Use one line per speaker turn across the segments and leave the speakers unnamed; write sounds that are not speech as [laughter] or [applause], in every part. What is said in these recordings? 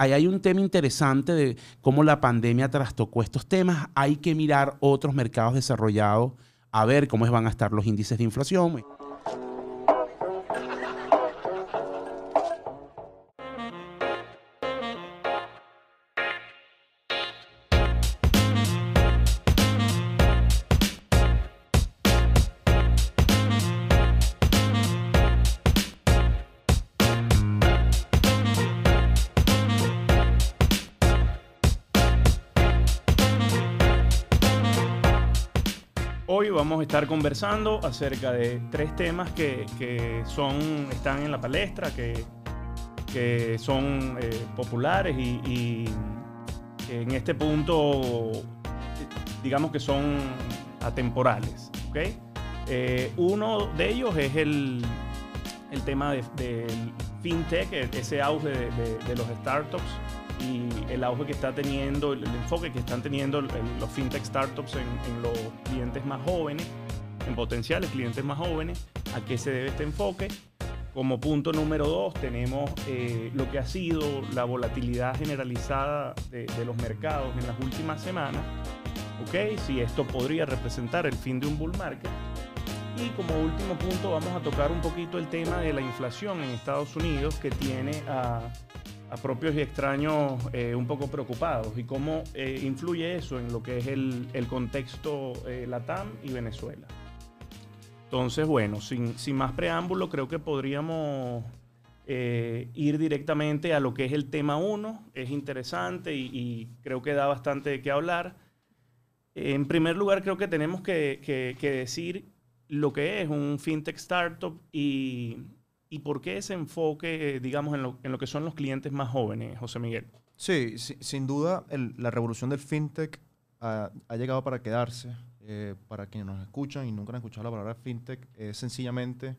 ahí hay un tema interesante de cómo la pandemia trastocó estos temas. Hay que mirar otros mercados desarrollados a ver cómo van a estar los índices de inflación.
Estar conversando acerca de tres temas que, que son, están en la palestra, que, que son eh, populares y, y en este punto digamos que son atemporales. ¿okay? Eh, uno de ellos es el, el tema del de, fintech, ese auge de los startups y el auge que está teniendo, el, enfoque que están teniendo los fintech startups en, en, los clientes más jóvenes, en potenciales clientes más jóvenes, a qué se debe este enfoque. Como punto número dos tenemos eh, lo que ha sido la volatilidad generalizada de, de, los mercados en las últimas semanas. ¿Ok? Si esto podría representar el fin de un bull market. Y como último punto vamos a tocar un poquito el tema de la inflación en Estados Unidos que tiene a a propios y extraños eh, un poco preocupados y cómo eh, influye eso en lo que es el, el contexto eh, Latam y Venezuela. Entonces, bueno, sin, sin más preámbulo, creo que podríamos ir directamente a lo que es el tema 1. Es interesante y, creo que da bastante de qué hablar. En primer lugar, creo que tenemos que, que decir lo que es un fintech startup y ¿Y por qué ese enfoque, digamos, en lo, que son los clientes más jóvenes, José Miguel?
Sí, sin duda la revolución del fintech ha, llegado para quedarse. Eh, para quienes nos escuchan y nunca han escuchado la palabra fintech, es sencillamente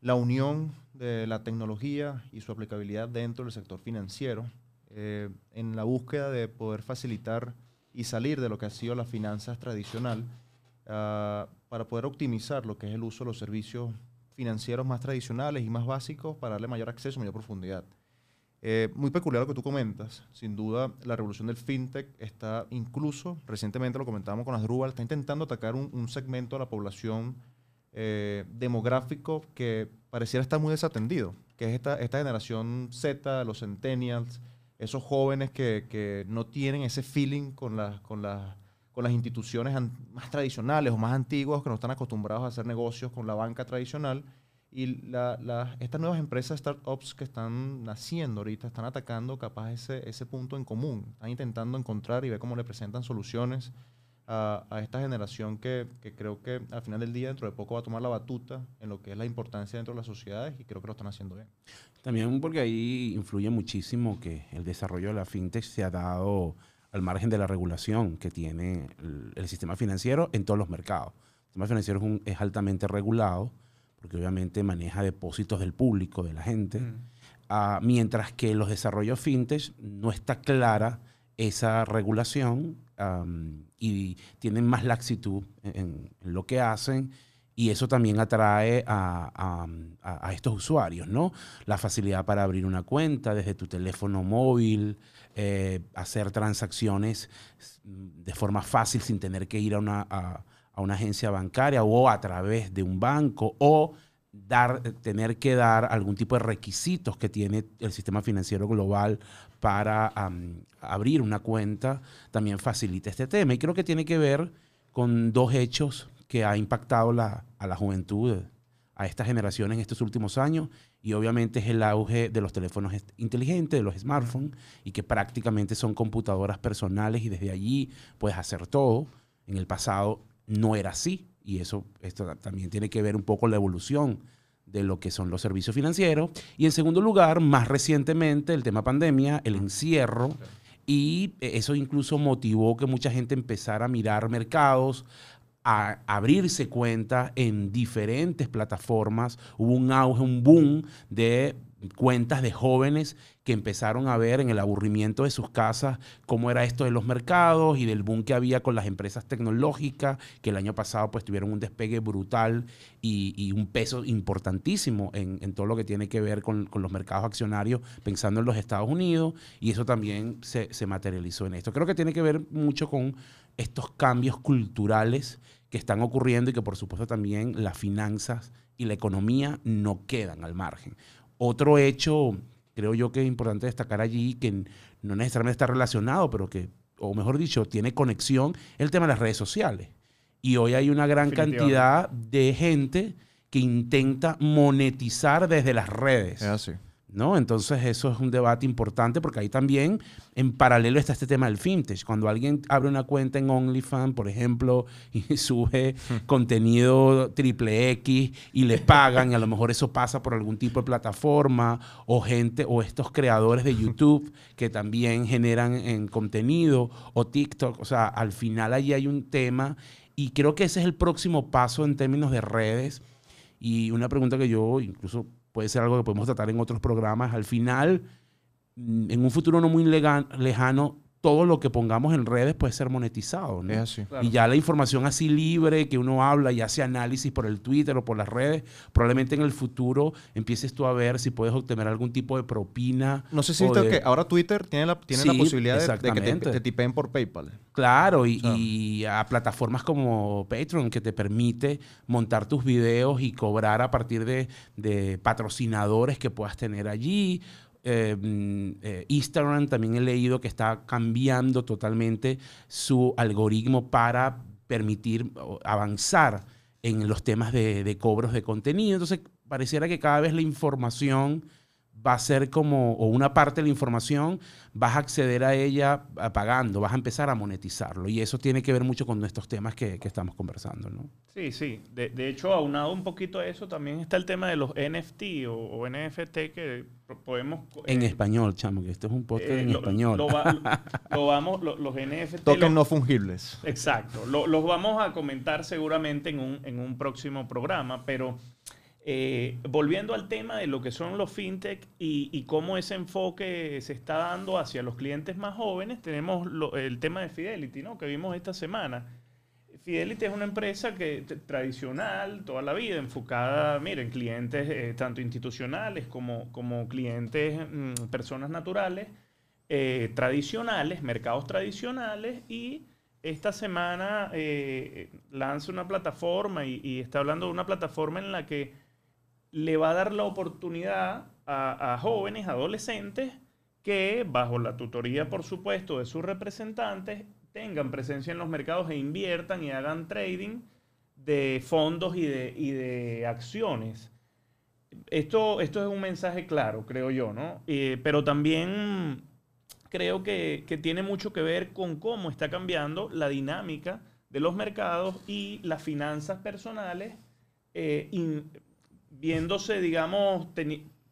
la unión de la tecnología y su aplicabilidad dentro del sector financiero eh, en la búsqueda de poder facilitar y salir de lo que ha sido la finanzas tradicional uh, para poder optimizar lo que es el uso de los servicios financieros más tradicionales y más básicos para darle mayor acceso, mayor profundidad. Eh, muy peculiar lo que tú comentas. Sin duda, la revolución del fintech está incluso, recientemente lo comentábamos con Asdrúbal, está intentando atacar un, un, segmento de la población eh, demográfico que pareciera estar muy desatendido, que es esta, esta generación Z, los centennials, esos jóvenes que, que no tienen ese feeling con las con la, con las instituciones más tradicionales o más antiguas que no están acostumbrados a hacer negocios con la banca tradicional. Y la, la, estas nuevas empresas, startups que están naciendo ahorita, están atacando capaz ese, ese punto en común. Están intentando encontrar y ver cómo le presentan soluciones a, a esta generación que, que, creo que al final del día, dentro de poco, va a tomar la batuta en lo que es la importancia dentro de las sociedades y creo que lo están haciendo bien.
También porque ahí influye muchísimo que el desarrollo de la fintech se ha dado al margen de la regulación que tiene el, el, sistema financiero en todos los mercados. El sistema financiero es, un, es, altamente regulado porque obviamente maneja depósitos del público, de la gente, mm. uh, mientras que los desarrollos fintech no está clara esa regulación um, y tienen más laxitud en, en, lo que hacen y eso también atrae a, a, estos usuarios, ¿no? La facilidad para abrir una cuenta desde tu teléfono móvil, eh, hacer transacciones de forma fácil sin tener que ir a una, agencia bancaria o a través de un banco o dar, tener que dar algún tipo de requisitos que tiene el sistema financiero global para abrir una cuenta, también facilita este tema. Y creo que tiene que ver con dos hechos que ha impactado la, a la juventud, a esta generación en estos últimos años y obviamente es el auge de los teléfonos inteligentes, de los smartphones, y que prácticamente son computadoras personales y desde allí puedes hacer todo. En el pasado no era así, y eso esto también tiene que ver un poco la evolución de lo que son los servicios financieros. Y en segundo lugar, más recientemente, el tema pandemia, el encierro, y eso incluso motivó que mucha gente empezara a mirar mercados, a abrirse cuenta en diferentes plataformas. Hubo un auge, un boom de cuentas de jóvenes que empezaron a ver en el aburrimiento de sus casas cómo era esto de los mercados y del boom que había con las empresas tecnológicas, que el año pasado pues tuvieron un despegue brutal y, un peso importantísimo en, todo lo que tiene que ver con, los mercados accionarios, pensando en los Estados Unidos, y eso también se, se materializó en esto. Creo que tiene que ver mucho con estos cambios culturales que están ocurriendo y que por supuesto también las finanzas y la economía no quedan al margen. Otro hecho, creo yo que es importante destacar allí, que no necesariamente está relacionado, pero que, o mejor dicho, tiene conexión, el tema de las redes sociales. Y hoy hay una gran cantidad de gente que intenta monetizar desde las redes.
Es así.
¿No? Entonces eso es un debate importante porque ahí también en paralelo está este tema del fintech. Cuando alguien abre una cuenta en OnlyFans, por ejemplo, y [laughs] sube [laughs] contenido triple X y le pagan, y a lo mejor eso pasa por algún tipo de plataforma, o gente, o estos creadores de YouTube que también generan en contenido, o TikTok, o sea, al final ahí hay un tema y creo que ese es el próximo paso en términos de redes. Y una pregunta que yo incluso puede ser algo que podemos tratar en otros programas. Al final, mm, en un futuro no muy lejano, todo lo que pongamos en redes puede ser monetizado. ¿no?
Es así.
Y ya la información así libre que uno habla y hace análisis por el Twitter o por las redes, probablemente en el futuro empieces tú a ver si puedes obtener algún tipo de propina.
No sé si viste que ahora Twitter tiene la, tiene la posibilidad de, que te, te, tipeen por PayPal.
Claro, y, y, a plataformas como Patreon que te permite montar tus videos y cobrar a partir de, de patrocinadores que puedas tener allí Em, eh, Instagram también he leído que está cambiando totalmente su algoritmo para permitir avanzar en los temas de, de cobros de contenido. Entonces, pareciera que cada vez la información va a ser como, o una parte de la información, vas a acceder a ella pagando, vas a empezar a monetizarlo. Y eso tiene que ver mucho con estos temas que, que estamos conversando, ¿no?
Sí, sí. De, de, hecho, aunado un poquito a eso, también está el tema de los NFT o, NFT que podemos...
En eh, español, chamo, que esto es un podcast eh, en español.
Lo, [laughs] vamos, los NFT...
Token no fungibles.
Exacto. los vamos a comentar seguramente en un, en un próximo programa, pero... Eh, volviendo al tema de lo que son los fintech y, cómo ese enfoque se está dando hacia los clientes más jóvenes, tenemos el tema de Fidelity, ¿no? que vimos esta semana. Fidelity es una empresa que tradicional, toda la vida, enfocada, miren, clientes eh, tanto institucionales como, como clientes, mm, personas naturales, eh, tradicionales, mercados tradicionales y esta semana lanza una plataforma y, está hablando de una plataforma en la que le va a dar la oportunidad a, jóvenes, adolescentes, que bajo la tutoría, por supuesto, de sus representantes, tengan presencia en los mercados e inviertan y hagan trading de fondos y de, de acciones. Esto, esto es un mensaje claro, creo yo, ¿no? Eh, pero también creo que, tiene mucho que ver con cómo está cambiando la dinámica de los mercados y las finanzas personales eh, viéndose, digamos,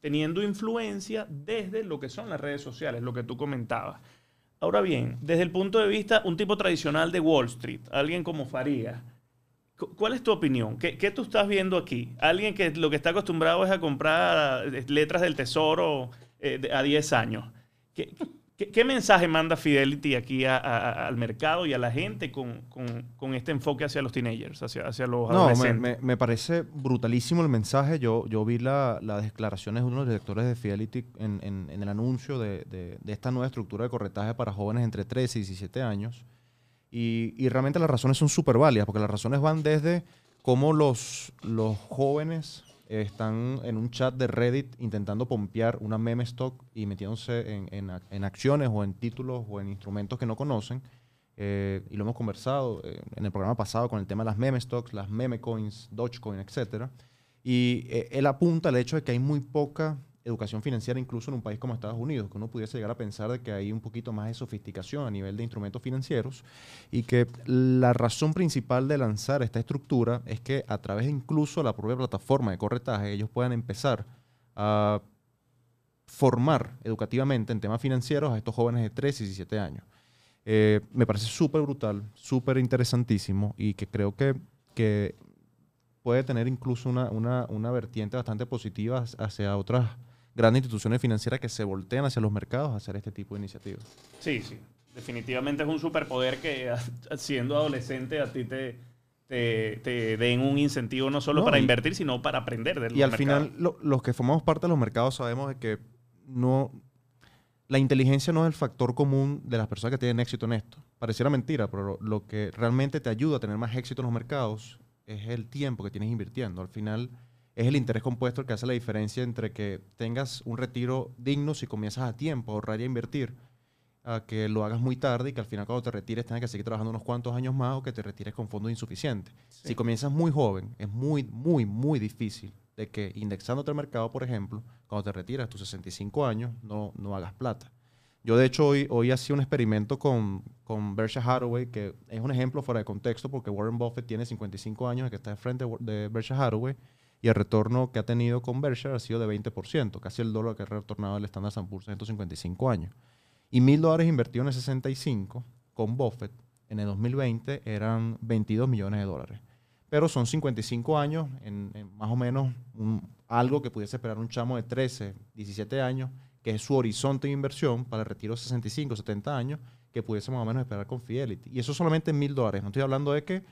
teniendo influencia desde lo que son las redes sociales, lo que tú comentabas. Ahora bien, desde el punto de vista, un tipo tradicional de Wall Street, alguien como Faría, ¿cuál es tu opinión? ¿Qué, ¿Qué, tú estás viendo aquí? Alguien que lo que está acostumbrado es a comprar letras del tesoro eh, a 10 años. ¿Qué, ¿Qué, mensaje manda Fidelity aquí al mercado y a la gente con, este enfoque hacia los teenagers, hacia, hacia los
no, adolescentes? Me, me, parece brutalísimo el mensaje. Yo, yo vi las declaraciones de uno de los directores de Fidelity en, el anuncio de, esta nueva estructura de corretaje para jóvenes entre 13 y 17 años. Y, y realmente las razones son súper válidas, porque las razones van desde cómo los, los jóvenes están en un chat de Reddit intentando pompear una meme stock y metiéndose en, en, acciones o en títulos o en instrumentos que no conocen. Eh, y lo hemos conversado eh, en el programa pasado con el tema de las meme stocks, las meme coins, Dogecoin, etc. Y eh, él apunta al hecho de que hay muy poca educación financiera incluso en un país como Estados Unidos, que uno pudiese llegar a pensar de que hay un poquito más de sofisticación a nivel de instrumentos financieros y que la razón principal de lanzar esta estructura es que a través de incluso la propia plataforma de corretaje ellos puedan empezar a formar educativamente en temas financieros a estos jóvenes de 13 y 17 años. Eh, me parece súper brutal, súper interesantísimo y que creo que, que puede tener incluso una, una, una vertiente bastante positiva hacia otras grandes instituciones financieras que se voltean hacia los mercados a hacer este tipo de iniciativas.
Sí, sí. Definitivamente es un superpoder que siendo adolescente a ti te, te, den un incentivo no solo para invertir, sino para aprender del
Y al final, los que formamos parte de los mercados sabemos de que no, la inteligencia no es el factor común de las personas que tienen éxito en esto. Pareciera mentira, pero lo que realmente te ayuda a tener más éxito en los mercados es el tiempo que tienes invirtiendo. Al final es el interés compuesto el que hace la diferencia entre que tengas un retiro digno si comienzas a tiempo a ahorrar y a invertir, a que lo hagas muy tarde y que al final cuando te retires tengas que seguir trabajando unos cuantos años más o que te retires con fondos insuficientes. Si comienzas muy joven, es muy, muy, muy difícil de que indexándote al mercado, por ejemplo, cuando te retiras a tus 65 años, no, no hagas plata. Yo, de hecho, hoy, hoy hacía un experimento con, con Berkshire Hathaway, que es un ejemplo fuera de contexto, porque Warren Buffett tiene 55 años, que está de frente de Berkshire Hathaway, y el retorno que ha tenido con Berkshire ha sido de 20%, casi el dólar que ha retornado el Standard Poor's en estos 55 años. Y mil dólares invertidos en el 65 con Buffett en el 2020 eran 22 millones de dólares pero son 55 años, en, más o menos algo que pudiese esperar un chamo de 13, 17 años, que es su horizonte de inversión para el retiro 65, 70 años, que pudiese más o menos esperar con Fidelity. Y eso solamente en mil dólares. No estoy hablando de que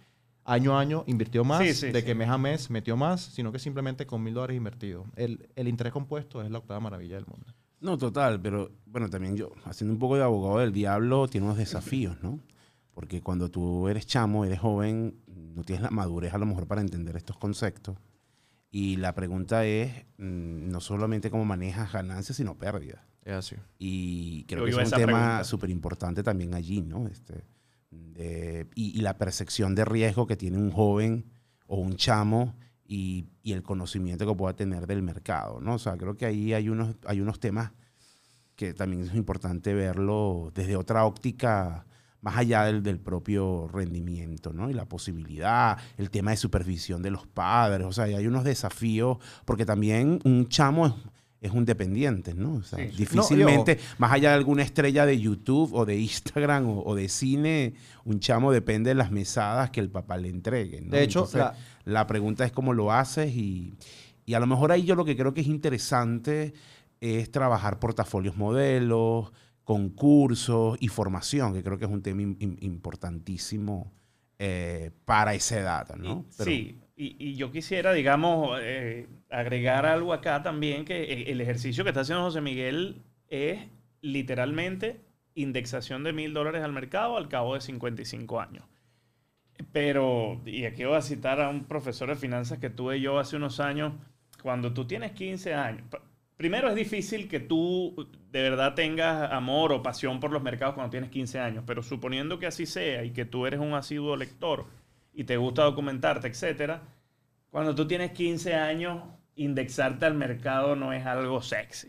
año a año invirtió más, de que mes a mes metió más, sino que simplemente con mil dólares invertidos. El, el interés compuesto es la octava maravilla del mundo.
No, total, pero bueno, también yo, haciendo un poco de abogado del diablo, tiene unos desafíos, ¿no? Porque cuando tú eres chamo, eres joven, no tienes la madurez a lo mejor para entender estos conceptos. Y la pregunta es mm, no solamente cómo manejas ganancias, sino pérdidas.
Es así.
Y creo que es un tema súper importante también allí, ¿no? Este, y, la percepción de riesgo que tiene un joven o un chamo y, el conocimiento que pueda tener del mercado, ¿no? O sea, creo que ahí hay unos, hay unos temas que también es importante verlo desde otra óptica más allá del, del, propio rendimiento, ¿no? Y la posibilidad, el tema de supervisión de los padres, o sea, hay unos desafíos, porque también un chamo es, es un dependiente, ¿no? O sea, difícilmente, más allá de alguna estrella de YouTube o de Instagram o, de cine, un chamo depende de las mesadas que el papá le entregue, ¿no?
De hecho,
la, la, pregunta es cómo lo haces y, y a lo mejor ahí yo lo que creo que es interesante es trabajar portafolios modelos, concursos y formación, que creo que es un tema importantísimo eh, para esa edad, ¿no?
sí, y, yo quisiera, digamos, eh, agregar algo acá también, que e, el ejercicio que está haciendo José Miguel es literalmente indexación de mil dólares al mercado al cabo de 55 años. Pero, y aquí voy a citar a un profesor de finanzas que tuve yo hace unos años, cuando tú tienes 15 años, Primero es difícil que tú de verdad tengas amor o pasión por los mercados cuando tienes 15 años, pero suponiendo que así sea y que tú eres un asiduo lector y te gusta documentarte, etcétera, cuando tú tienes 15 años, indexarte al mercado no es algo sexy.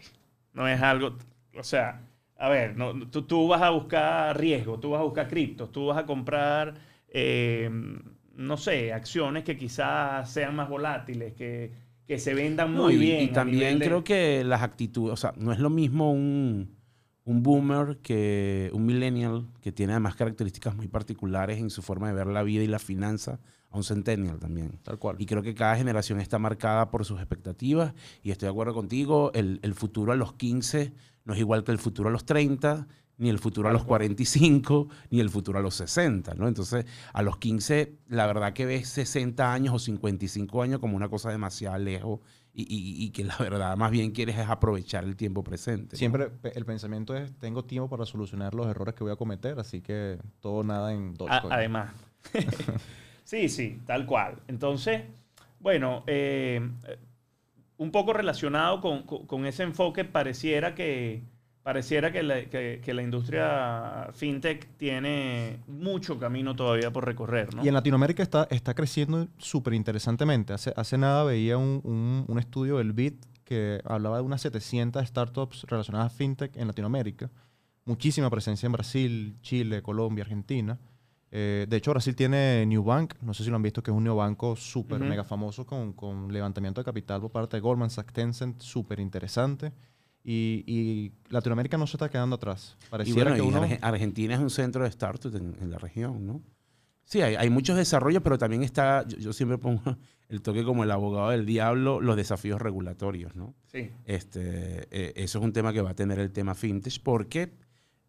No es algo, o sea, a ver, no, tú, tú, vas a buscar riesgo, tú vas a buscar criptos, tú vas a comprar, eh, no sé, acciones que quizás sean más volátiles, que que se vendan muy bien.
Y también creo que las actitudes, o sea, no es lo mismo un, un boomer que un millennial que tiene además características muy particulares en su forma de ver la vida y la finanza a un centennial también.
Tal cual.
Y creo que cada generación está marcada por sus expectativas y estoy de acuerdo contigo, el, el futuro a los 15 no es igual que el futuro a los 30 ni el futuro a los 45, ni el futuro a los 60, ¿no? Entonces, a los 15, la verdad que ves 60 años o 55 años como una cosa demasiado lejos y, que la verdad más bien quieres es aprovechar el tiempo presente.
Siempre el pensamiento es, tengo tiempo para solucionar los errores que voy a cometer, así que todo nada en
Dogecoin. Además. [laughs] sí, sí, tal cual. Entonces, bueno, eh, un poco relacionado con ese enfoque, pareciera que pareciera que la, que, la, industria fintech tiene mucho camino todavía por recorrer. ¿no?
Y en Latinoamérica está, está creciendo súper interesantemente. Hace, hace nada veía un, un, estudio del BIT que hablaba de unas 700 startups relacionadas a fintech en Latinoamérica. Muchísima presencia en Brasil, Chile, Colombia, Argentina. Eh, de hecho, Brasil tiene New Bank, no sé si lo han visto, que es un neobanco súper mega famoso con, con, levantamiento de capital por parte de Goldman Sachs, Tencent, súper interesante. Y, Latinoamérica no se está quedando atrás.
Pareciera que Argentina es un centro de startups en, la región, ¿no? Sí, hay, hay muchos desarrollos, pero también está, yo, yo siempre pongo el toque como el abogado del diablo, los desafíos regulatorios, ¿no?
Sí.
Este, eh, eso es un tema que va a tener el tema fintech porque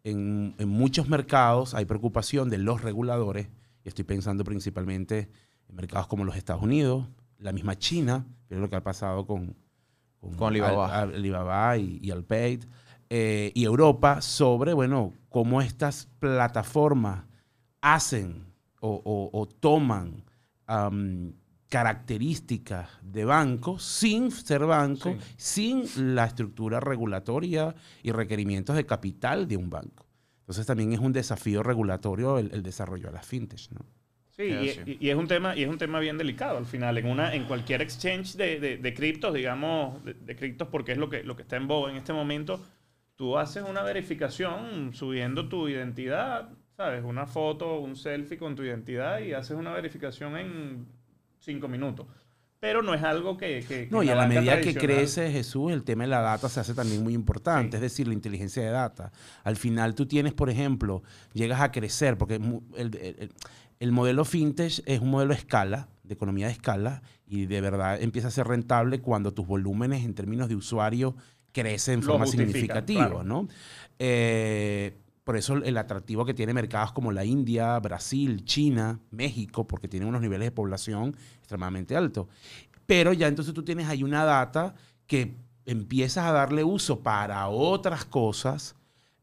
en, en muchos mercados hay preocupación de los reguladores, y estoy pensando principalmente en mercados como los Estados Unidos, la misma China, es lo que ha pasado con,
Con Alibaba.
Al- Alibaba y, y eh, y Europa sobre, bueno, cómo estas plataformas hacen o, o- o toman características de banco sin ser banco, sin la estructura regulatoria y requerimientos de capital de un banco. Entonces también es un desafío regulatorio el, el desarrollo de las fintech, ¿no?
Sí, y, es un tema y es un tema bien delicado al final en una en cualquier exchange de, de, de criptos digamos de, de criptos porque es lo que lo que está en boga en este momento tú haces una verificación subiendo tu identidad sabes una foto un selfie con tu identidad y haces una verificación en cinco minutos pero no es algo que, que- que
No, y a la medida que crece Jesús, el tema de la data se hace también muy importante,
Sí.
es decir, la inteligencia de data. Al final tú tienes, por ejemplo, llegas a crecer, porque el- el- el modelo fintech es un modelo de escala, de economía de escala, y de verdad empieza a ser rentable cuando tus volúmenes en términos de usuario crecen en forma significativa,
claro.
¿no? Eh, por eso el atractivo que tiene mercados como la India, Brasil, China, México, porque tienen unos niveles de población extremadamente altos. Pero ya entonces tú tienes ahí una data que empiezas a darle uso para otras cosas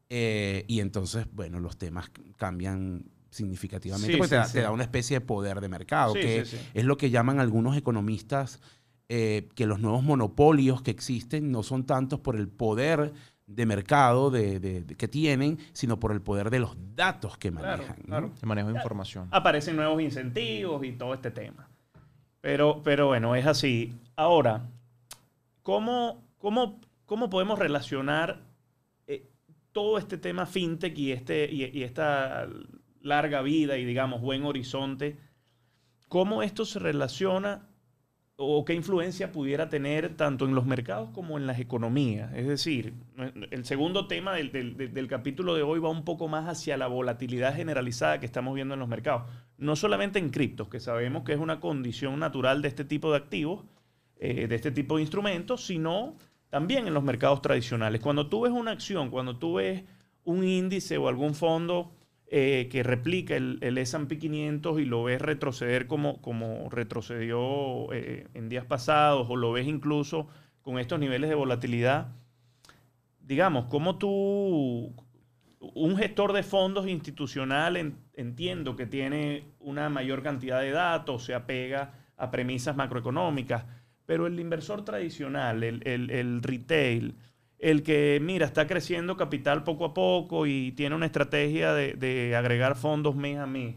eh, y entonces, bueno, los temas cambian significativamente
Sí,
porque
sí,
te, da,
sí.
te da una especie de poder de mercado,
Sí,
que
sí, sí.
es lo que llaman algunos economistas eh, que los nuevos monopolios que existen no son tantos por el poder de mercado de, de- de- que tienen, sino por el poder de los datos que
Claro,
manejan. ¿no?
claro.
El manejo de información.
aparecen nuevos incentivos y todo este tema. Pero, pero bueno, es así. Ahora, ¿cómo, cómo, cómo podemos relacionar eh, todo este tema fintech y, este, y, y esta larga vida y, digamos, buen horizonte? ¿Cómo esto se relaciona o qué influencia pudiera tener tanto en los mercados como en las economías? Es decir, el segundo tema del, del- del- capítulo de hoy va un poco más hacia la volatilidad generalizada que estamos viendo en los mercados. No solamente en criptos, que sabemos que es una condición natural de este tipo de activos, eh, de este tipo de instrumentos, sino también en los mercados tradicionales. Cuando tú ves una acción, cuando tú ves un índice o algún fondo eh, que replica el, el S&P 500 y lo ves retroceder como, como retrocedió eh, en días pasados o lo ves incluso con estos niveles de volatilidad, digamos, ¿cómo tú, un gestor de fondos institucional, en- entiendo que tiene una mayor cantidad de datos, se apega a premisas macroeconómicas, pero el inversor tradicional, el, el- el retail, el que, mira, está creciendo capital poco a poco y tiene una estrategia de, agregar fondos mes a mes,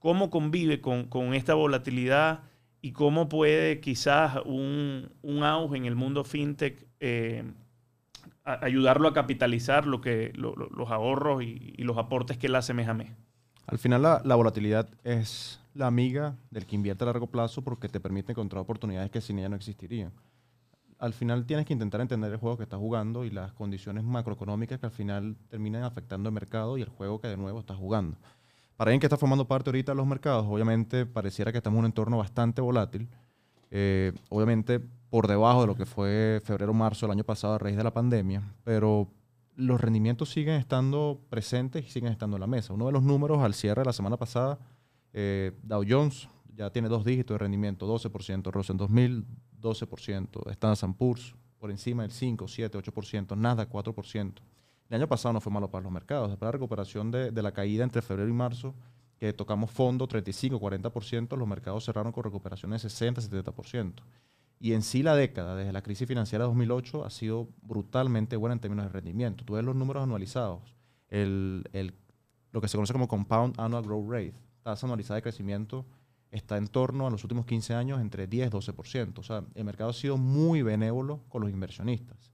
¿cómo convive con, esta volatilidad y cómo puede quizás un, un auge en el mundo fintech eh, ayudarlo a capitalizar lo que, lo- lo- los ahorros y, y los aportes que él hace mes a mes?
Al final la, la volatilidad es la amiga del que invierte a largo plazo porque te permite encontrar oportunidades que sin ella no existirían. Al final tienes que intentar entender el juego que estás jugando y las condiciones macroeconómicas que al final terminan afectando el mercado y el juego que de nuevo estás jugando. Para alguien que está formando parte ahorita de los mercados, obviamente pareciera que estamos en un entorno bastante volátil. Eh, obviamente por debajo de lo que fue febrero-marzo del año pasado a raíz de la pandemia, pero los rendimientos siguen estando presentes y siguen estando en la mesa. Uno de los números al cierre de la semana pasada, eh, Dow Jones ya tiene dos dígitos de rendimiento, 12%, Russell 2000, 12%, Standard Poor's por encima del 5, 7, 8%, Nasdaq 4%. El año pasado no fue malo para los mercados. Después de la recuperación de, de la caída entre febrero y marzo, que tocamos fondo 35, 40%, los mercados cerraron con recuperaciones de 60, 70%. Y en sí la década, desde la crisis financiera de 2008, ha sido brutalmente buena en términos de rendimiento. Tú ves los números anualizados, el, el- lo que se conoce como Compound Annual Growth Rate, tasa anualizada de crecimiento, está en torno a los últimos 15 años entre 10 y 12%. O sea, el mercado ha sido muy benévolo con los inversionistas.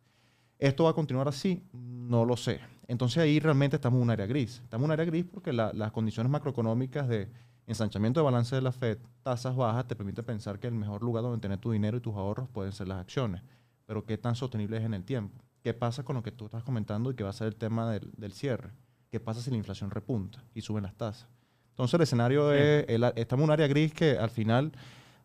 ¿Esto va a continuar así? No lo sé. Entonces ahí realmente estamos en un área gris. Estamos en un área gris porque la- las condiciones macroeconómicas de ensanchamiento de balance de la Fed, tasas bajas, te permiten pensar que el mejor lugar donde tener tu dinero y tus ahorros pueden ser las acciones. Pero ¿qué tan sostenible es en el tiempo? ¿Qué pasa con lo que tú estás comentando y que va a ser el tema del, del cierre? ¿Qué pasa si la inflación repunta y suben las tasas? Entonces el escenario es, el- estamos en un área gris que al final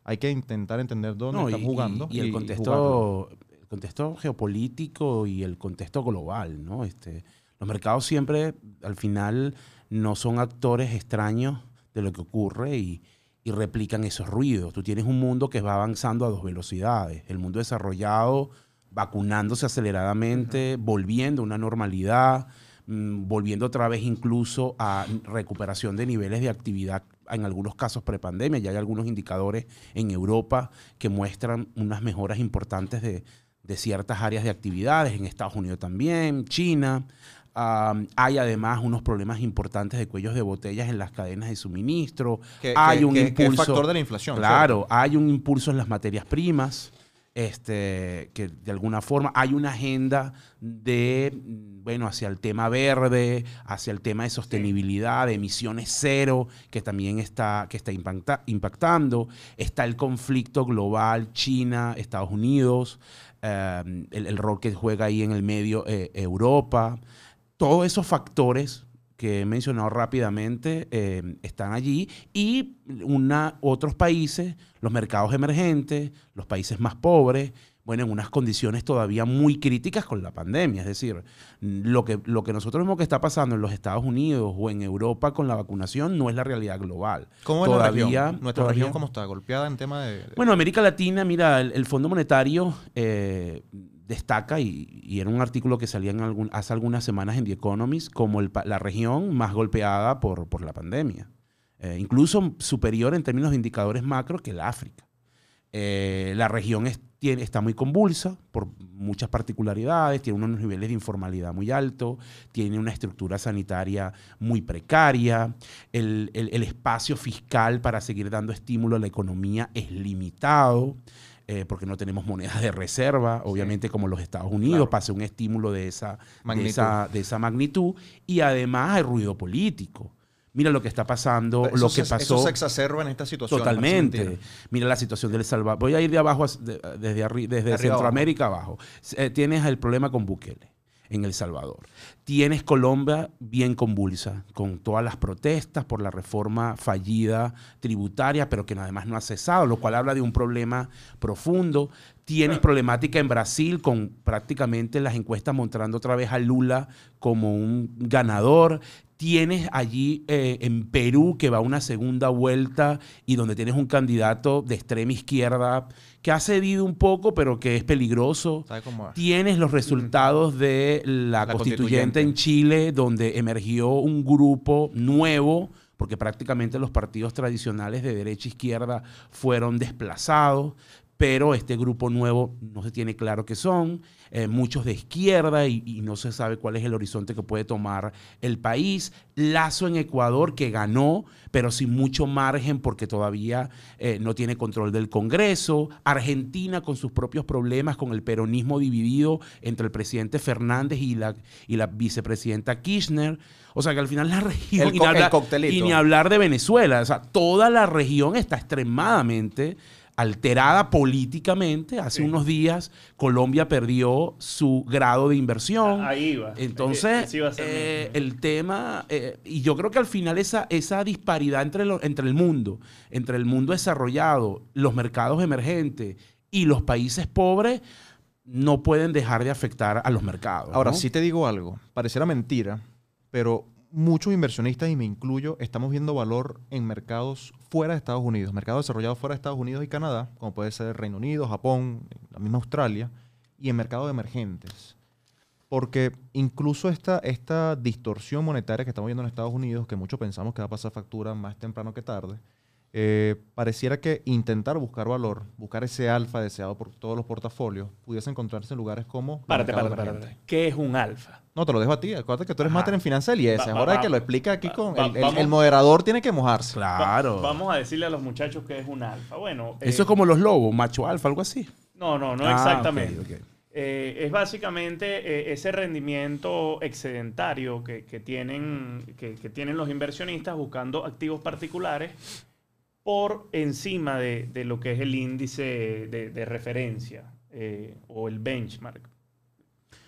hay que intentar entender dónde
No, y-
jugando.
Y, el,
jugarlo.
contexto, el contexto geopolítico y el contexto global, ¿no? Este, los mercados siempre, al final, no son actores extraños de lo que ocurre y, y replican esos ruidos. Tú tienes un mundo que va avanzando a dos velocidades. El mundo desarrollado, vacunándose aceleradamente, volviendo a una normalidad, mm, volviendo otra vez incluso a recuperación de niveles de actividad, en algunos casos prepandemia. Ya hay algunos indicadores en Europa que muestran unas mejoras importantes de, de ciertas áreas de actividades, en Estados Unidos también, China. Am, hay además unos problemas importantes de cuellos de botellas en las cadenas de suministro.
Que-
hay
que-
un
que- es
impulso.
factor de la inflación,
Claro, hay un impulso en las materias primas. Este, que de alguna forma hay una agenda de, bueno, hacia el tema verde, hacia el tema de sostenibilidad, de emisiones cero, que también está, que está impacta- impactando. Está el conflicto global China, Estados Unidos, eh, el, el rol que juega ahí en el medio eh, Europa. Todos esos factores que he mencionado rápidamente eh, están allí y una, otros países, los mercados emergentes, los países más pobres, bueno, en unas condiciones todavía muy críticas con la pandemia. Es decir, lo que, lo que nosotros vemos que está pasando en los Estados Unidos o en Europa con la vacunación no es la realidad global.
¿Cómo es la
Todavía-
región? Nuestra
todavía-
región, ¿cómo está? ¿Golpeada en tema de...? de-
bueno, América Latina, mira, el, el Fondo Monetario eh, destaca, y, y era un artículo que salía hace algunas semanas en The Economist, como la región más golpeada por, la pandemia. Eh, incluso superior en términos de indicadores macro que el África. Eh, la región está muy convulsa por muchas particularidades, tiene unos niveles de informalidad muy altos, tiene una estructura sanitaria muy precaria, el espacio fiscal para seguir dando estímulo a la economía es limitado. Eh, porque no tenemos monedas de reserva, obviamente como los Estados Unidos,
Claro.
pase un estímulo de esa, de,
Magnitud.
esa, de esa magnitud, y además hay ruido político. Mira lo que está pasando,
Eso
lo que
se-
pasó.
Eso se exacerba en esta situación.
Totalmente. Mira la situación del Salvador. Voy a ir de abajo, a- de- desde, arri- desde
Arriba
Centroamérica abajo. Eh, tienes el problema con Bukele en El Salvador. Tienes Colombia bien convulsa, con todas las protestas por la reforma fallida tributaria, pero que además no ha cesado, lo cual habla de un problema profundo. Tienes problemática en Brasil, con prácticamente las encuestas mostrando otra vez a Lula como un ganador. Tienes allí eh, en Perú que va a una segunda vuelta y donde tienes un candidato de extrema izquierda que ha cedido un poco, pero que es peligroso. Tienes los resultados de la,
La
constituyente,
constituyente.
en Chile, donde emergió un grupo nuevo, porque prácticamente los partidos tradicionales de derecha e izquierda fueron desplazados, pero este grupo nuevo no se tiene claro qué son, eh, muchos de izquierda y, y no se sabe cuál es el horizonte que puede tomar el país. Lazo en Ecuador que ganó, pero sin mucho margen porque todavía eh, no tiene control del Congreso. Argentina con sus propios problemas, con el peronismo dividido entre el presidente Fernández y la, y la vicepresidenta Kirchner. O sea que al final la región,
El
y, ni hablar, y ni hablar de Venezuela, o sea, toda la región está extremadamente alterada políticamente. Hace
Sí.
unos días Colombia perdió su grado de inversión.
Ahí va.
Entonces, eh, el tema, eh, y yo creo que al final esa, esa disparidad entre, lo- entre el mundo, entre el mundo desarrollado, los mercados emergentes y los países pobres, no pueden dejar de afectar a los mercados.
Ahora,
¿no?
sí te digo algo. Pareciera mentira, pero muchos inversionistas, y me incluyo, estamos viendo valor en mercados fuera de Estados Unidos, mercados desarrollados fuera de Estados Unidos y Canadá, como puede ser Reino Unido, Japón, la misma Australia, y en mercados emergentes. Porque incluso esta, esta distorsión monetaria que estamos viendo en Estados Unidos, que muchos pensamos que va a pasar factura más temprano que tarde, eh, pareciera que intentar buscar valor, buscar ese alfa deseado por todos los portafolios, pudiese encontrarse en lugares como...
Párate, párate, párate. ¿Qué es un alfa?
No, te lo dejo a ti. Acuérdate que tú eres máster en finanzas del IES.
Va-
Es
va-
hora de
va-
que lo explique aquí con...
va-
el, el-
vamos-
el moderador tiene que mojarse.
Va-
Claro.
vamos a decirle a los muchachos qué es un alfa. Bueno,
Eso
eh,
es como los lobos, macho alfa, algo así.
No, no, no
Ah,
exactamente. Eh, es básicamente eh, ese rendimiento excedentario que, que tienen, que, que tienen los inversionistas buscando activos particulares por encima de, de lo que es el índice de, de referencia eh, o el benchmark.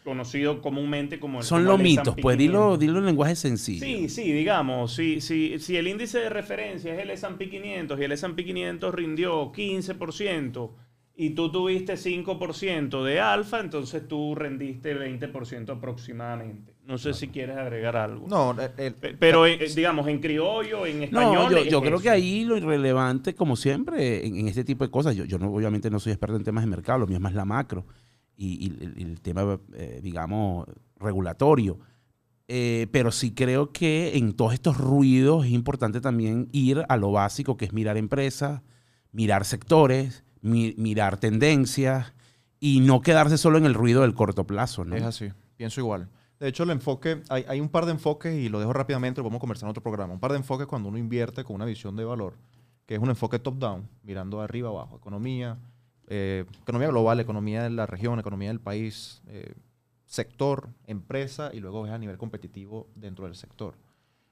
conocido comúnmente como el
Son los mitos, pues dilo,
500.
dilo en lenguaje sencillo.
Sí, sí, digamos, si, si, si el índice de referencia es el S&P 500 y el S&P 500 rindió 15% y tú tuviste 5% de alfa, entonces tú rendiste 20% aproximadamente. No sé si quieres agregar algo.
No, el- el-
Pe- Pero, eh, digamos, en criollo, en
No,
español.
yo,
es
yo creo
eso.
que ahí lo irrelevante, como siempre, en, en este tipo de cosas, yo, yo no, obviamente no soy experto en temas de mercado, lo mío es más la macro y, y el, el tema, eh, digamos, regulatorio. Eh, pero sí creo que en todos estos ruidos es importante también ir a lo básico, que es mirar empresas, mirar sectores, mi- mirar tendencias y no quedarse solo en el ruido del corto plazo. ¿no?
Es así, pienso igual. De hecho, el enfoque, hay, hay un par de enfoques y lo dejo rápidamente, lo podemos conversar en otro programa. Un par de enfoques cuando uno invierte con una visión de valor, que es un enfoque top-down, mirando arriba abajo, economía, eh, economía global, economía de la región, economía del país, eh, sector, empresa y luego es a nivel competitivo dentro del sector.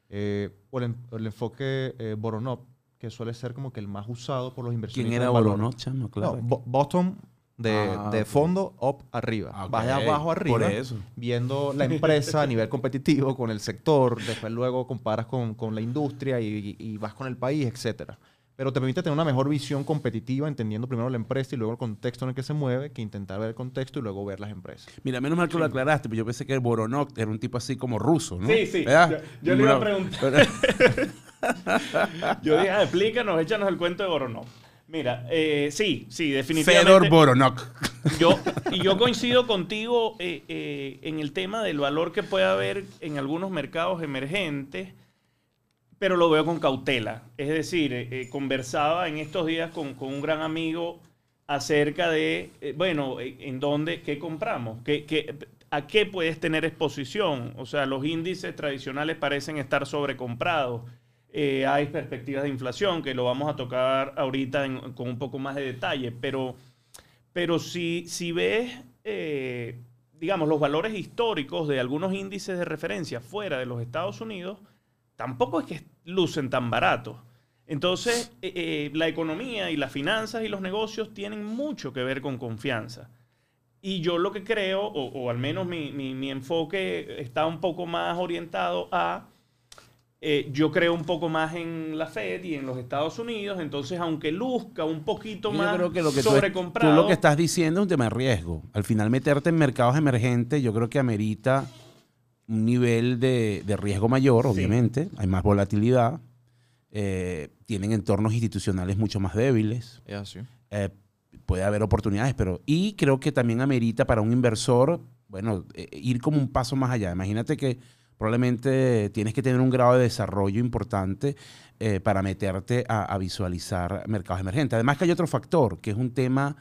Eh, o el, el enfoque eh, bottom-up, que suele ser como que el más usado por los inversionistas.
¿Quién era
en valor.
Bolono, chamo? Claro.
No, bo- bottom de,
Ah,
de fondo, up arriba.
Ah, ok.
Vas de abajo arriba,
Por eso.
viendo la [laughs] empresa a nivel competitivo con el sector, después luego comparas con, con la industria y, y- y vas con el país, etcétera. Pero te permite tener una mejor visión competitiva, entendiendo primero la empresa y luego el contexto en el que se mueve, que intentar ver el contexto y luego ver las empresas.
Mira, menos mal que lo aclaraste, pero yo pensé que el Boronok era un tipo así como ruso, ¿no?
Sí, sí.
¿Verdad?
Yo- yo le iba a preguntar. [laughs] [laughs] Yo dije, ah, explícanos, échanos el cuento de Boronov. Mira, eh, sí, sí, definitivamente.
Fedor Boronok.
Yo, [laughs] y yo coincido contigo eh, eh, en el tema del valor que puede haber en algunos mercados emergentes, pero lo veo con cautela. Es decir, eh, eh, conversaba en estos días con, con un gran amigo acerca de, eh, bueno, en dónde, qué compramos, ¿Qué, qué- a qué puedes tener exposición. O sea, los índices tradicionales parecen estar sobrecomprados. Eh, hay perspectivas de inflación, que lo vamos a tocar ahorita en- con un poco más de detalle, pero... Pero si, si ves, eh, digamos, los valores históricos de algunos índices de referencia fuera de los Estados Unidos, tampoco es que lucen tan baratos. Entonces, eh, eh, la economía y las finanzas y los negocios tienen mucho que ver con confianza. Y yo lo que creo, o, o al menos mi, mi- mi enfoque está un poco más orientado a, eh, yo creo un poco más en la Fed y en los Estados Unidos, entonces aunque luzca un poquito
Yo
más
creo que lo que tú, tú
sobrecomprado,
lo que estás diciendo es un tema de riesgo. Al final meterte en mercados emergentes yo creo que amerita un nivel de, de riesgo mayor,
Sí.
obviamente. Hay más volatilidad. eh, tienen entornos institucionales mucho más débiles. Eh, puede haber oportunidades, pero y creo que también amerita para un inversor, bueno, eh, ir como un paso más allá. Imagínate que probablemente tienes que tener un grado de desarrollo importante eh, para meterte a, a visualizar mercados emergentes. Además que hay otro factor, que es un tema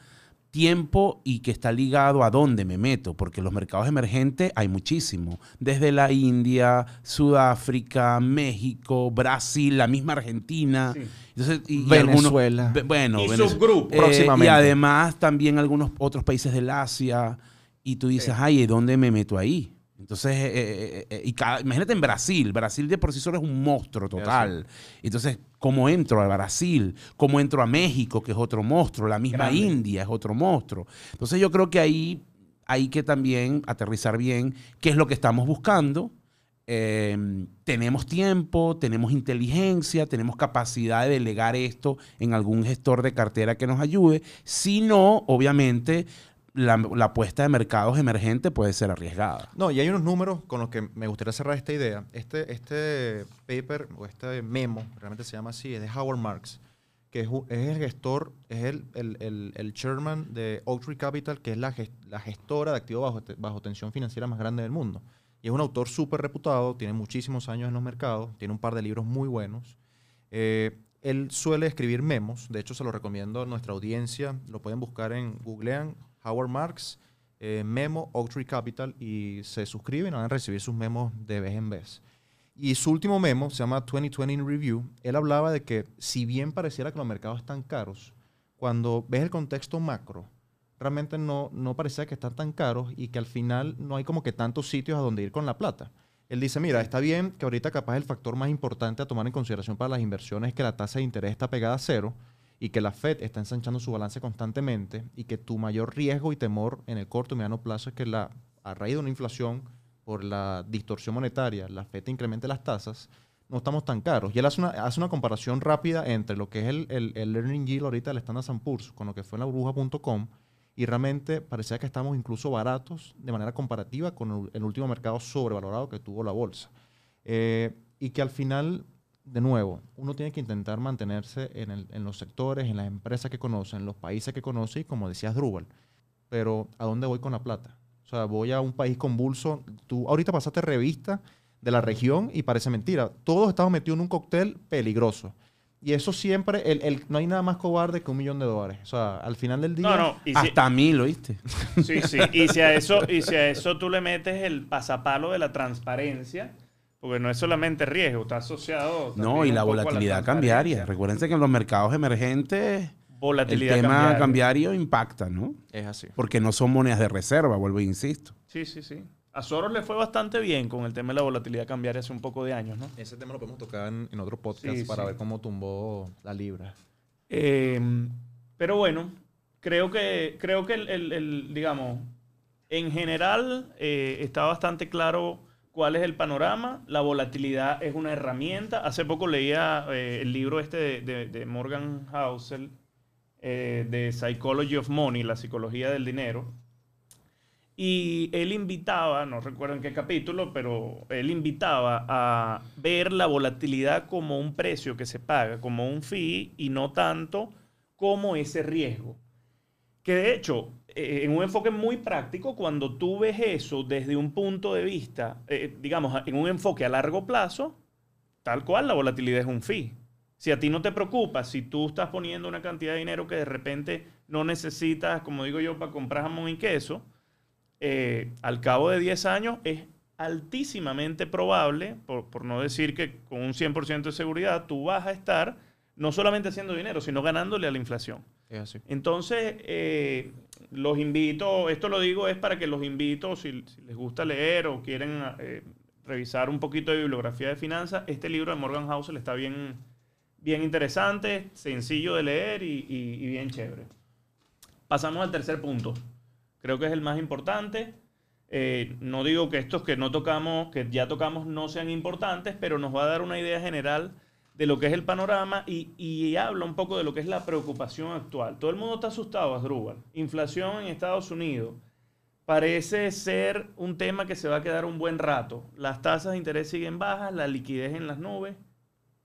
tiempo y que está ligado a dónde me meto, porque los mercados emergentes hay muchísimo, desde la India, Sudáfrica, México, Brasil, la misma Argentina.
Sí.
Entonces, y- y
Venezuela.
algunos- ve- bueno,
Y
Venez-
subgrupos.
eh,
Próximamente.
y además también algunos otros países del Asia. Y tú dices, ay, ¿y dónde me meto ahí? Entonces, eh, eh, eh, y cada- imagínate en Brasil. Brasil de por sí solo es un monstruo total. Entonces, ¿cómo entro a Brasil? ¿Cómo entro a México, que es otro monstruo? La misma
Grande.
India es otro monstruo. Entonces, yo creo que ahí hay que también aterrizar bien qué es lo que estamos buscando. Eh, tenemos tiempo, tenemos inteligencia, tenemos capacidad de delegar esto en algún gestor de cartera que nos ayude. Si no, obviamente, la, la apuesta de mercados emergentes puede ser arriesgada.
No, y hay unos números con los que me gustaría cerrar esta idea. Este, este paper o este memo, realmente se llama así, es de Howard Marks, que es, es el gestor, es el, el, el- el chairman de Oaktree Capital, que es la, ges- la gestora de activos bajo, bajo tensión financiera más grande del mundo. Y es un autor súper reputado, tiene muchísimos años en los mercados, tiene un par de libros muy buenos. Eh, él suele escribir memos, de hecho se lo recomiendo a nuestra audiencia, lo pueden buscar en, googlean Howard Marks, eh, Memo Oaktree Capital y se suscriben, van a recibir sus memos de vez en vez. Y su último memo se llama 2020 in Review. Él hablaba de que si bien pareciera que los mercados están caros, cuando ves el contexto macro, realmente no, no parecía que están tan caros y que al final no hay como que tantos sitios a donde ir con la plata. Él dice, mira, está bien que ahorita capaz el factor más importante a tomar en consideración para las inversiones es que la tasa de interés está pegada a cero y que la Fed está ensanchando su balance constantemente y que tu mayor riesgo y temor en el corto y mediano plazo es que la a raíz de una inflación por la distorsión monetaria, la FED incremente las tasas, no estamos tan caros. Y él hace una, hace una comparación rápida entre lo que es el, el, el Learning Yield ahorita del Standard Poor's con lo que fue en la burbuja.com y realmente parecía que estamos incluso baratos de manera comparativa con el, el último mercado sobrevalorado que tuvo la bolsa. Eh, y que al final, de nuevo, uno tiene que intentar mantenerse en, el, en, los sectores, en las empresas que conoce, en los países que conoce y como decías Drupal. Pero ¿a dónde voy con la plata? O sea, voy a un país convulso. Tú ahorita pasaste revista de la región y parece mentira. Todos estamos metidos en un cóctel peligroso. Y eso siempre, el, el, no hay nada más cobarde que un millón de dólares. O sea, al final del día.
No, no,
y si, hasta mil, ¿oíste?
Sí, sí. Y si, a eso, y si a eso tú le metes el pasapalo de la transparencia, porque no es solamente riesgo, está asociado.
No, y la volatilidad la cambiaria. Recuérdense que en los mercados emergentes.
Volatilidad
el tema
cambiaria.
cambiario impacta, ¿no?
Es así.
Porque no son monedas de reserva, vuelvo e insisto.
Sí, sí, sí. A Soros le fue bastante bien con el tema de la volatilidad cambiaria hace un poco de años, ¿no?
Ese tema lo podemos tocar en, en otro podcast
Sí,
para
sí.
ver cómo tumbó la libra.
Eh, pero bueno, creo que, creo que el, el- el, digamos, en general eh, está bastante claro cuál es el panorama. La volatilidad es una herramienta. Hace poco leía eh, el libro este de, Morgan Housel, eh, de Psychology of Money, la psicología del dinero. Y él invitaba, no recuerdo en qué capítulo, pero él invitaba a ver la volatilidad como un precio que se paga, como un fee y no tanto como ese riesgo. Que de hecho, eh, en un enfoque muy práctico, cuando tú ves eso desde un punto de vista, eh, digamos, en un enfoque a largo plazo, tal cual la volatilidad es un fee. Si a ti no te preocupa, si tú estás poniendo una cantidad de dinero que de repente no necesitas, como digo yo, para comprar jamón y queso, eh, al cabo de 10 años es altísimamente probable, por, por no decir que con un 100% de seguridad, tú vas a estar no solamente haciendo dinero, sino ganándole a la inflación.
Es así.
Entonces, eh, los invito, esto lo digo es para que los invito, si, si les gusta leer o quieren eh, revisar un poquito de bibliografía de finanzas, este libro de Morgan Housel está bien, bien interesante, sencillo de leer y, y- y bien chévere. Pasamos al tercer punto. Creo que es el más importante. Eh, no digo que estos que no tocamos, que ya tocamos, no sean importantes, pero nos va a dar una idea general de lo que es el panorama y, y habla un poco de lo que es la preocupación actual. Todo el mundo está asustado, Asdrúbal. Inflación en Estados Unidos parece ser un tema que se va a quedar un buen rato. Las tasas de interés siguen bajas, la liquidez en las nubes.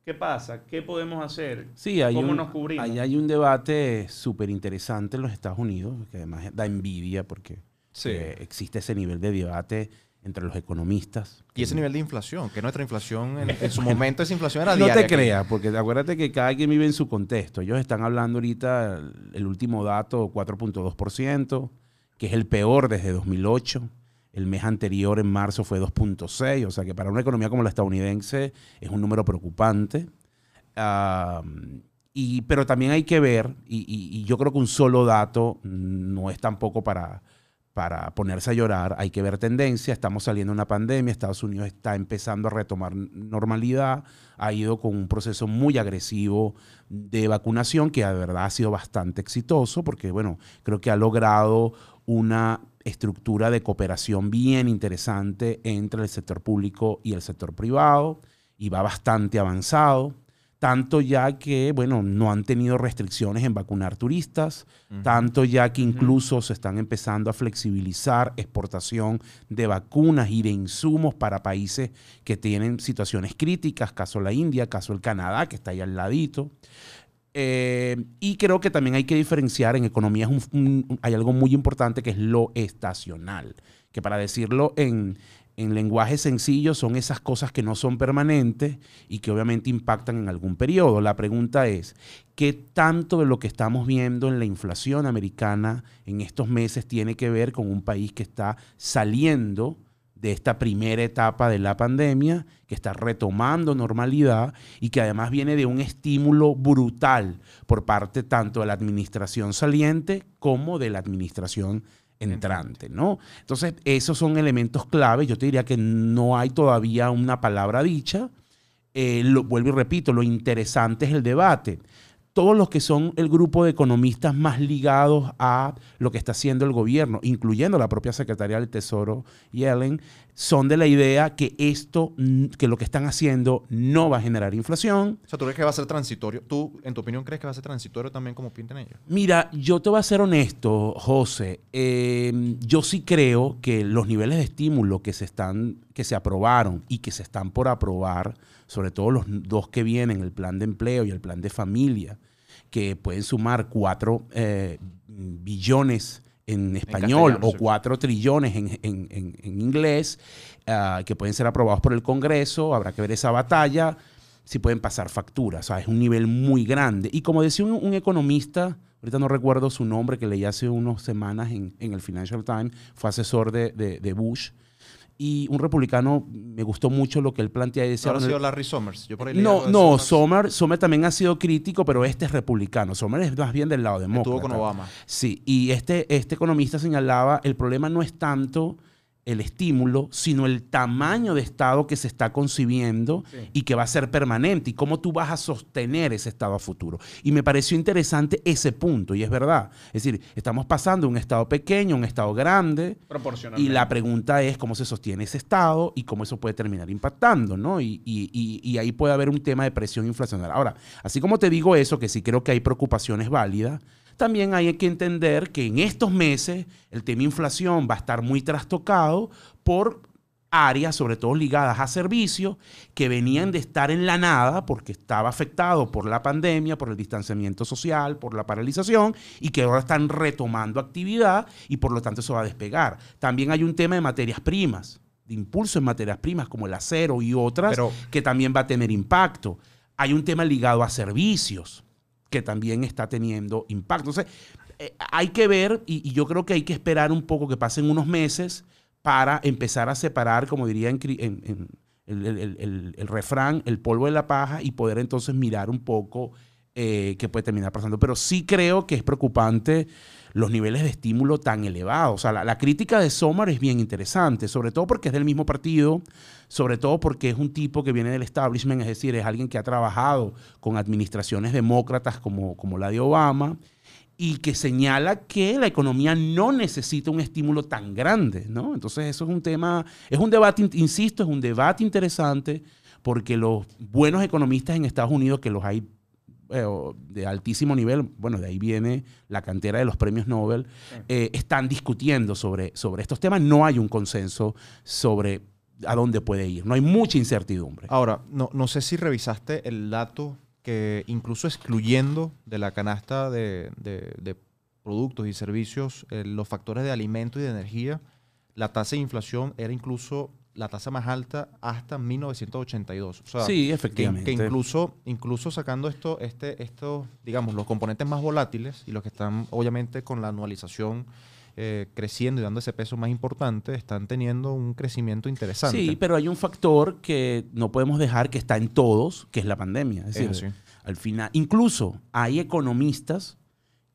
¿Qué pasa? ¿Qué podemos hacer?
Sí, hay
¿Cómo
un,
nos cubrimos?
ahí hay un debate súper interesante en los Estados Unidos, que además da envidia porque eh, existe ese nivel de debate entre los economistas.
Y ese nivel de inflación, que nuestra inflación, en, en su [laughs] momento esa inflación era
No
diaria.
te
aquí.
creas, porque acuérdate que cada quien vive en su contexto. Ellos están hablando ahorita, el- último dato, 4.2%, que es el peor desde 2008. El mes anterior, en marzo, fue 2.6. O sea que para una economía como la estadounidense es un número preocupante. Y, pero también hay que ver, y, y- y yo creo que un solo dato no es tampoco para, para ponerse a llorar, hay que ver tendencia, estamos saliendo de una pandemia, Estados Unidos está empezando a retomar normalidad, ha ido con un proceso muy agresivo de vacunación que de verdad ha sido bastante exitoso porque, bueno, creo que ha logrado una estructura de cooperación bien interesante entre el sector público y el sector privado y va bastante avanzado. Tanto ya que, bueno, no han tenido restricciones en vacunar turistas, tanto ya que incluso se están empezando a flexibilizar exportación de vacunas y de insumos para países que tienen situaciones críticas, caso la India, caso el Canadá, que está ahí al ladito. Eh, y creo que también hay que diferenciar en economía, es un- un- hay algo muy importante que es lo estacional, que para decirlo en, en lenguaje sencillo son esas cosas que no son permanentes y que obviamente impactan en algún periodo. La pregunta es, ¿qué tanto de lo que estamos viendo en la inflación americana en estos meses tiene que ver con un país que está saliendo de esta primera etapa de la pandemia, que está retomando normalidad y que además viene de un estímulo brutal por parte tanto de la administración saliente como de la administración entrante, ¿no? Entonces, esos son elementos claves. Yo te diría que no hay todavía una palabra dicha. Eh, lo, vuelvo y repito, lo interesante es el debate. Todos los que son el grupo de economistas más ligados a lo que está haciendo el gobierno, incluyendo la propia secretaria del Tesoro, Yellen, son de la idea que esto, que lo que están haciendo no va a generar inflación.
O sea, ¿tú crees que va a ser transitorio? ¿Tú, en tu opinión, crees que va a ser transitorio también como pintan ellos?
Mira, yo te voy a ser honesto, José. Eh, yo sí creo que los niveles de estímulo que se, están, que se aprobaron y que se están por aprobar, sobre todo los dos que vienen, el plan de empleo y el plan de familia, que pueden sumar cuatro eh, billones en español o
sí.
cuatro trillones en, en- inglés, ah, que pueden ser aprobados por el Congreso. Habrá que ver esa batalla, si pueden pasar facturas. O sea, es un nivel muy grande. Y como decía un, un economista, ahorita no recuerdo su nombre, que leí hace unas semanas en, en el Financial Times, fue asesor de, de- de Bush. Y un republicano, me gustó mucho lo que él plantea. decía,
Ahora ha sido Larry Summers. Yo por ahí
no, no,
Summers.
Sommer también ha sido crítico, pero este es republicano. Sommer es más bien del lado demócrata.
Estuvo con Obama.
Sí, y este, este economista señalaba, el problema no es tanto el estímulo, sino el tamaño de Estado que se está concibiendo
Sí.
y que va a ser permanente y cómo tú vas a sostener ese Estado a futuro. Y me pareció interesante ese punto, y es verdad. Es decir, estamos pasando de un Estado pequeño a un Estado grande, y la pregunta es cómo se sostiene ese Estado y cómo eso puede terminar impactando, ¿no? Y, y- y- y ahí puede haber un tema de presión inflacionaria. Ahora, así como te digo eso, que sí creo que hay preocupaciones válidas, también hay que entender que en estos meses el tema inflación va a estar muy trastocado por áreas, sobre todo ligadas a servicios, que venían de estar en la nada porque estaba afectado por la pandemia, por el distanciamiento social, por la paralización, y que ahora están retomando actividad y por lo tanto eso va a despegar. También hay un tema de materias primas, de impulso en materias primas como el acero y otras,
Pero-
que también va a tener impacto. Hay un tema ligado a servicios, que también está teniendo impacto. Entonces, eh, hay que ver, y, yo creo que hay que esperar un poco que pasen unos meses para empezar a separar, como diría en, el refrán, el polvo de la paja y poder entonces mirar un poco eh, qué puede terminar pasando. Pero sí creo que es preocupante los niveles de estímulo tan elevados. O sea, la, la crítica de Sommer es bien interesante, sobre todo porque es del mismo partido, sobre todo porque es un tipo que viene del establishment, es decir, es alguien que ha trabajado con administraciones demócratas como, como la de Obama y que señala que la economía no necesita un estímulo tan grande, ¿no? Entonces eso es un tema, es un debate, in- insisto, es un debate interesante porque los buenos economistas en Estados Unidos, que los hay eh, de altísimo nivel, bueno, de ahí viene la cantera de los premios Nobel, eh, están discutiendo sobre, sobre estos temas. No hay un consenso sobre a dónde puede ir. No hay mucha incertidumbre.
Ahora, no, no sé si revisaste el dato que incluso excluyendo de la canasta de, de- de productos y servicios eh, los factores de alimento y de energía, la tasa de inflación era incluso la tasa más alta hasta 1982. O sea,
sí,
que,
efectivamente.
que incluso, incluso sacando esto, este, esto, digamos, los componentes más volátiles y los que están obviamente con la anualización eh, creciendo y dando ese peso más importante, están teniendo un crecimiento interesante.
Sí, pero hay un factor que no podemos dejar que está en todos, que es la pandemia. Es
Es
decir,
así.
al final, incluso hay economistas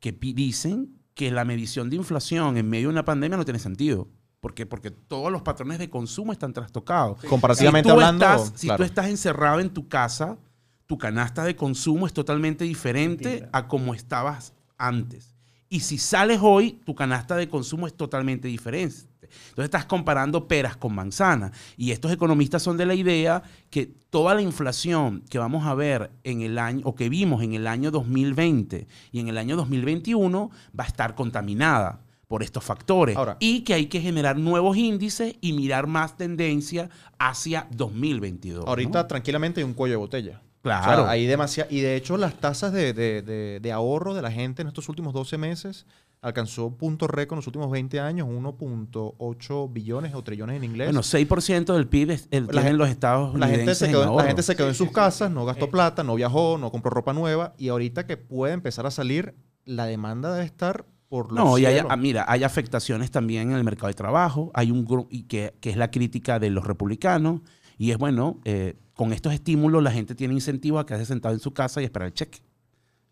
que dicen que la medición de inflación en medio de una pandemia no tiene sentido. ¿Por qué? Porque todos los patrones de consumo están trastocados.
Comparativamente
si tú
hablando,
estás, si
claro.
tú estás encerrado en tu casa, tu canasta de consumo es totalmente diferente a como estabas antes. Y si sales hoy, tu canasta de consumo es totalmente diferente. Entonces estás comparando peras con manzanas. Y estos economistas son de la idea que toda la inflación que vamos a ver en el año, o que vimos en el año 2020 y en el año 2021, va a estar contaminada por estos factores.
Ahora-
y que hay que generar nuevos índices y mirar más tendencia hacia 2022. ¿no?
Ahorita tranquilamente hay un cuello de botella.
Claro.
O sea, hay demasiado. Y de hecho, las tasas de, de- de- de ahorro de la gente en estos últimos 12 meses alcanzó punto récord en los últimos 20 años, 1.8 billones o trillones en inglés.
Bueno, 6% del PIB es el,
La gen-
los Estados
la gente,
Unidos.
se quedó, la gente se quedó en sus casas, no gastó plata, no viajó, no compró ropa nueva. Y ahorita que puede empezar a salir, la demanda debe estar por los
No, y hay, ah, mira, hay afectaciones también en el mercado de trabajo. Hay un grupo que, que es la crítica de los republicanos. Y es bueno, eh, con estos estímulos la gente tiene incentivo a quedarse sentado en su casa y esperar el cheque.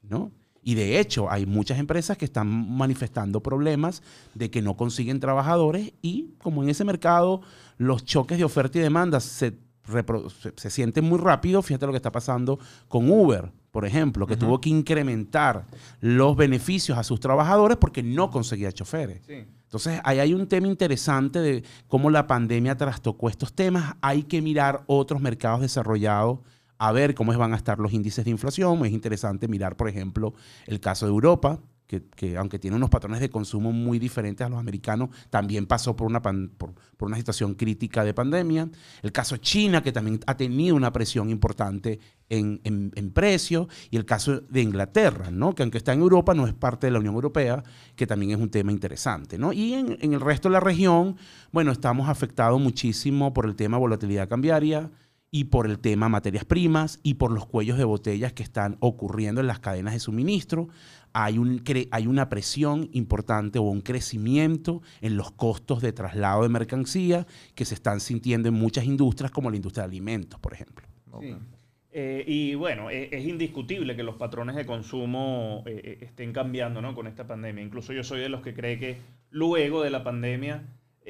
¿no? Y de hecho, hay muchas empresas que están manifestando problemas de que no consiguen trabajadores y como en ese mercado los choques de oferta y demanda se, se, se sienten muy rápido, fíjate lo que está pasando con Uber. Por ejemplo, que tuvo que incrementar los beneficios a sus trabajadores porque no conseguía choferes. Entonces, ahí hay un tema interesante de cómo la pandemia trastocó estos temas. Hay que mirar otros mercados desarrollados a ver cómo van a estar los índices de inflación. Es interesante mirar, por ejemplo, el caso de Europa, que, aunque tiene unos patrones de consumo muy diferentes a los americanos, también pasó por una, por, una situación crítica de pandemia. El caso China, que también ha tenido una presión importante en, en, precios. Y el caso de Inglaterra, ¿no? que aunque está en Europa, no es parte de la Unión Europea, que también es un tema interesante. ¿no? Y en, en el resto de la región, bueno, estamos afectados muchísimo por el tema de volatilidad cambiaria y por el tema materias primas y por los cuellos de botellas que están ocurriendo en las cadenas de suministro hay, un, hay una presión importante o un crecimiento en los costos de traslado de mercancía que se están sintiendo en muchas industrias, como la industria de alimentos, por ejemplo.
Eh, y bueno, e, es, indiscutible que los patrones de consumo eh, eh, estén cambiando ¿no? con esta pandemia. Incluso yo soy de los que cree que luego de la pandemia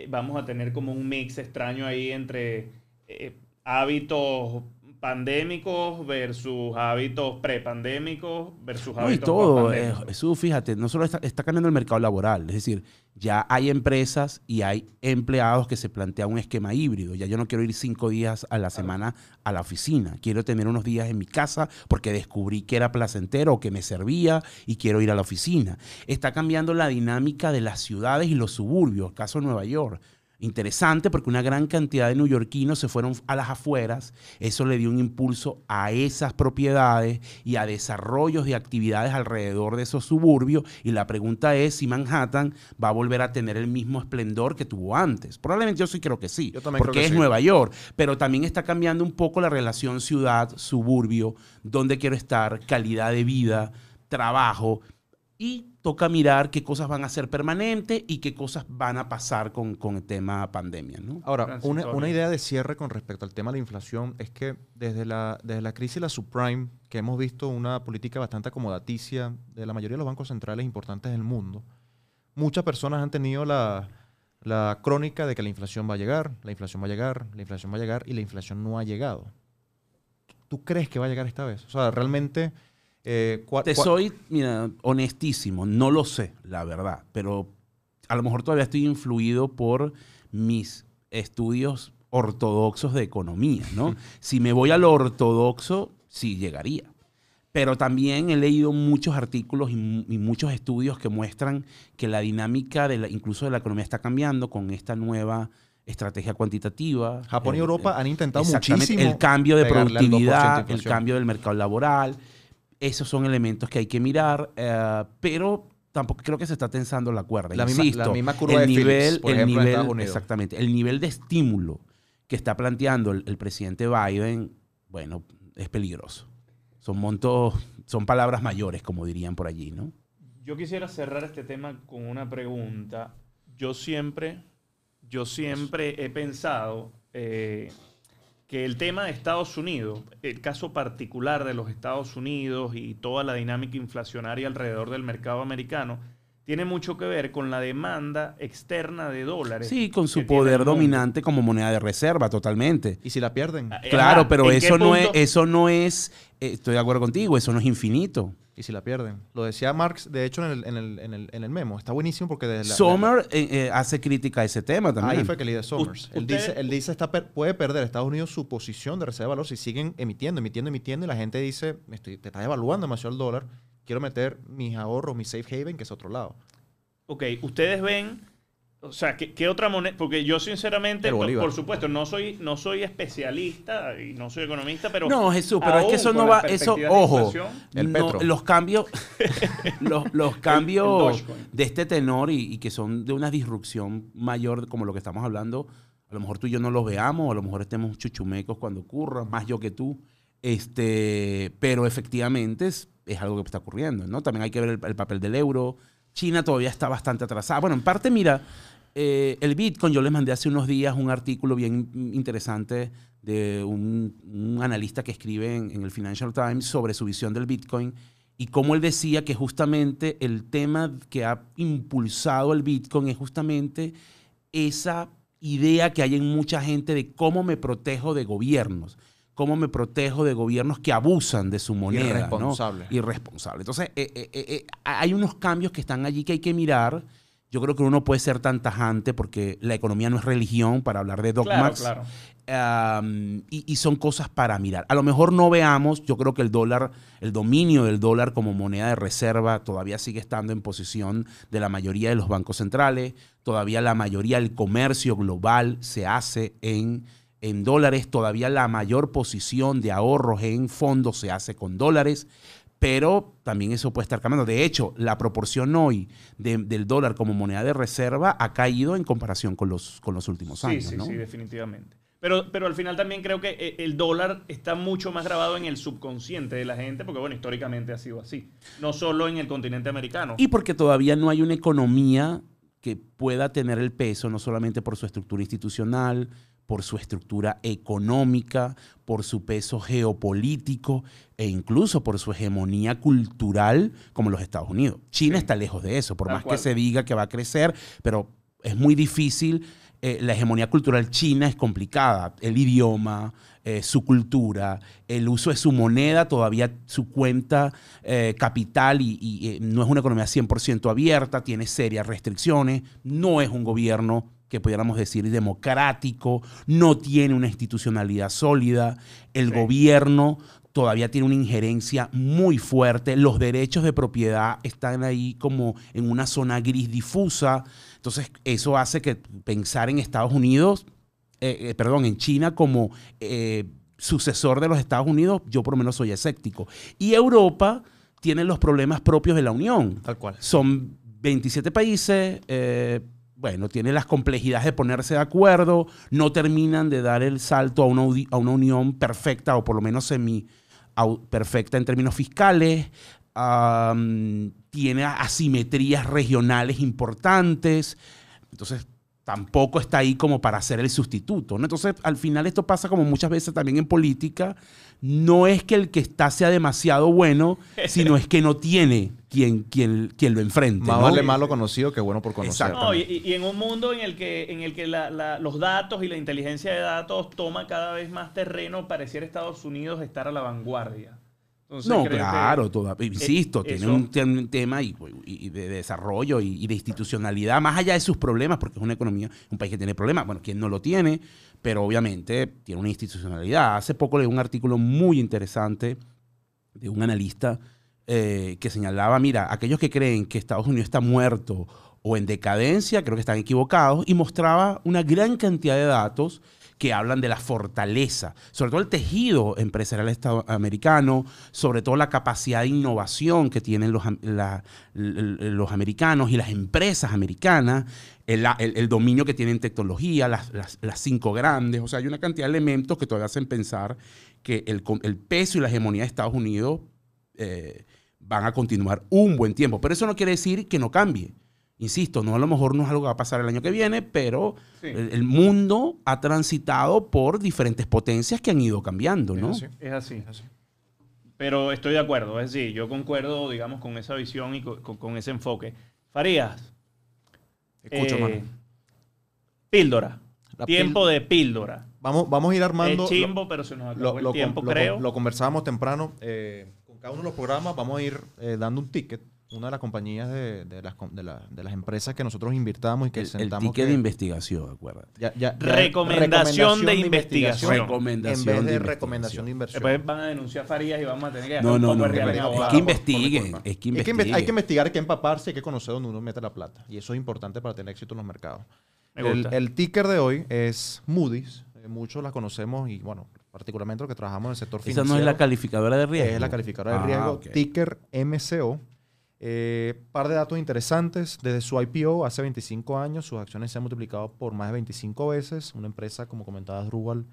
vamos a tener como un mix extraño ahí entre hábitos pandémicos versus hábitos prepandémicos versus hábitos
no, y todo, eso fíjate, no solo está, cambiando el mercado laboral, es decir, ya hay empresas y hay empleados que se plantean un esquema híbrido. Ya yo no quiero ir cinco días a la semana a la oficina, quiero tener unos días en mi casa porque descubrí que era placentero o que me servía y quiero ir a la oficina. Está cambiando la dinámica de las ciudades y los suburbios, caso Nueva York interesante porque una gran cantidad de neoyorquinos se fueron a las afueras. Eso le dio un impulso a esas propiedades y a desarrollos de actividades alrededor de esos suburbios. Y la pregunta es si Manhattan va a volver a tener el mismo esplendor que tuvo antes. Probablemente yo sí creo que sí, porque es Nueva York. Pero también está cambiando un poco la relación ciudad-suburbio, dónde quiero estar, calidad de vida, trabajo y toca mirar qué cosas van a ser permanentes y qué cosas van a pasar con, con el tema pandemia. ¿no?
Ahora, una, una, idea de cierre con respecto al tema de la inflación es que desde la, desde la crisis de la subprime, que hemos visto una política bastante acomodaticia de la mayoría de los bancos centrales importantes del mundo, muchas personas han tenido la, la crónica de que la inflación va a llegar, la inflación va a llegar, la inflación va a llegar y la inflación no ha llegado. ¿Tú crees que va a llegar esta vez? O sea, realmente
eh, Te soy, mira, honestísimo, no lo sé, la verdad, pero a lo mejor todavía estoy influido por mis estudios ortodoxos de economía, ¿no? [laughs] si me voy a lo ortodoxo, sí llegaría. Pero también he leído muchos artículos y, muchos estudios que muestran que la dinámica de la, incluso de la economía está cambiando con esta nueva estrategia cuantitativa.
Japón y Europa han intentado muchísimo
el cambio de productividad, el cambio del mercado laboral. Esos son elementos que hay que mirar, eh, pero tampoco creo que se está tensando la cuerda.
La,
Insisto,
misma, curva el de nivel, por
el nivel, Exactamente. El nivel de estímulo que está planteando el, presidente Biden, bueno, es peligroso. Son montos, son palabras mayores, como dirían por allí, ¿no?
Yo quisiera cerrar este tema con una pregunta. Yo siempre, yo siempre he pensado eh, que el tema de Estados Unidos, el caso particular de los Estados Unidos y toda la dinámica inflacionaria alrededor del mercado americano, tiene mucho que ver con la demanda externa de dólares.
Sí, con su poder dominante como moneda de reserva, totalmente.
¿Y si la pierden?
Ah, claro, pero eso no, es, eso no es, eh, estoy de acuerdo contigo, eso no es infinito.
Y si la pierden. Lo decía Marx, de hecho, en el, memo. Está buenísimo porque desde
la... Sommer eh, eh, hace crítica a ese tema también.
Ahí fue que leí Somers. Él dice, él dice está puede perder Estados Unidos su posición de reserva de valor si siguen emitiendo, emitiendo, emitiendo y la gente dice, estoy, te estás evaluando demasiado el dólar, quiero meter mis ahorros, mi safe haven, que es otro lado.
Ok, ustedes ven o sea, ¿qué, otra moneda? Porque yo sinceramente, por, supuesto, no soy, no soy especialista y no soy economista, pero...
No, Jesús, pero es que eso no va... Eso, ojo, los cambios, [laughs] los, cambios de este tenor y, que son de una disrupción mayor como lo que estamos hablando, a lo mejor tú y yo no los veamos, a lo mejor estemos chuchumecos cuando ocurra, más yo que tú, este, pero efectivamente es, algo que está ocurriendo, ¿no? También hay que ver el, el papel del euro, China todavía está bastante atrasada. Bueno, en parte, mira, eh, el Bitcoin, yo les mandé hace unos días un artículo bien interesante de un, analista que escribe en, el Financial Times sobre su visión del Bitcoin y cómo él decía que justamente el tema que ha impulsado el Bitcoin es justamente esa idea que hay en mucha gente de cómo me protejo de gobiernos cómo me protejo de gobiernos que abusan de su moneda.
Irresponsable.
¿no? Irresponsable. Entonces, eh, eh, eh, hay unos cambios que están allí que hay que mirar. Yo creo que uno no puede ser tan tajante porque la economía no es religión para hablar de dogmas.
Claro, claro
y, son cosas para mirar. A lo mejor no veamos, yo creo que el dólar, el dominio del dólar como moneda de reserva todavía sigue estando en posición de la mayoría de los bancos centrales, todavía la mayoría del comercio global se hace en, en dólares, todavía la mayor posición de ahorros en fondos se hace con dólares pero también eso puede estar cambiando. De hecho, la proporción hoy del dólar como moneda de reserva ha caído en comparación con los, con los últimos años.
Sí, sí, definitivamente. Pero, pero al final también creo que eh, el dólar está mucho más grabado en el subconsciente de la gente, porque bueno, históricamente ha sido así. No solo en el continente americano.
Y porque todavía no hay una economía que pueda tener el peso, no solamente por su estructura institucional, por su estructura económica, por su peso geopolítico e incluso por su hegemonía cultural como los Estados Unidos. China está lejos de eso, por más que se diga que va a crecer, pero es muy difícil eh, la hegemonía cultural china es complicada. El idioma, eh, su cultura, el uso de su moneda, todavía su cuenta eh, capital y, no es una economía 100% abierta, tiene serias restricciones, no es un gobierno que pudiéramos decir democrático, no tiene una institucionalidad sólida, el gobierno todavía tiene una injerencia muy fuerte, los derechos de propiedad están ahí como en una zona gris difusa. Entonces, eso hace que pensar en Estados Unidos, eh, eh, perdón, en China como eh, sucesor de los Estados Unidos, yo por lo menos soy escéptico. Y Europa tiene los problemas propios de la Unión.
Tal cual.
Son 27 países, bueno, tiene las complejidades de ponerse de acuerdo, no terminan de dar el salto a una, a una unión perfecta o por lo menos semi perfecta en términos fiscales, tiene asimetrías regionales importantes, entonces tampoco está ahí como para ser el sustituto. ¿no? Entonces, al final esto pasa como muchas veces también en política, no es que el que está sea demasiado bueno, [laughs] sino es que no tiene quien, quien, quien lo enfrente.
Más vale malo conocido que bueno por conocer.
y, en un mundo en el que, en el que los datos y la inteligencia de datos toma cada vez más terreno, pareciera Estados Unidos estar a la vanguardia
no, claro, insisto, tiene un, tema y, de desarrollo y, de institucionalidad, más allá de sus problemas, porque es una economía, un país que tiene problemas, bueno, quien no lo tiene, pero obviamente tiene una institucionalidad. Hace poco leí un artículo muy interesante de un analista eh, que señalaba, mira, aquellos que creen que Estados Unidos está muerto o en decadencia, creo que están equivocados, y mostraba una gran cantidad de datos que hablan de la fortaleza, sobre todo el tejido empresarial americano, sobre todo la capacidad de innovación que tienen los, los americanos y las empresas americanas, el, dominio que tienen tecnología, las, cinco grandes, o sea, hay una cantidad de elementos que todavía hacen pensar que el, peso y la hegemonía de Estados Unidos eh, van a continuar un buen tiempo, pero eso no quiere decir que no cambie. Insisto, no a lo mejor no es algo que va a pasar el año que viene, pero el, mundo ha transitado por diferentes potencias que han ido cambiando, ¿no?
Es así. Es así. Pero estoy de acuerdo, es decir, yo concuerdo, digamos, con esa visión y con, ese enfoque. Farías.
Escucho, eh,
Píldora. tiempo de píldora.
Vamos, vamos a ir armando.
Es chimbo, pero se nos acabó el tiempo, creo.
Lo, conversábamos temprano. Eh, con cada uno de los programas vamos a ir eh, dando un ticket una de las compañías de, de, las, de, las, empresas que nosotros invirtamos y que
el,
sentamos.
El ticket de investigación, acuérdate.
recomendación, de investigación.
Recomendación en vez de, recomendación de inversión.
Después van a denunciar Farías y vamos a tener que
No, no, no. Es que investiguen. Es que, investiguen.
hay que investigar, hay que empaparse, hay que conocer dónde uno mete la plata. Y eso es importante para tener éxito en los mercados. El, el, ticker de hoy es Moody's. Eh, muchos la conocemos y, bueno, particularmente los que trabajamos en el sector financiero.
Esa no es la calificadora de riesgo.
Es la calificadora de ah, riesgo. Ticker MCO. Eh, par de datos interesantes. Desde su IPO hace 25 años, sus acciones se han multiplicado por más de 25 veces. Una empresa, como comentaba Drupal,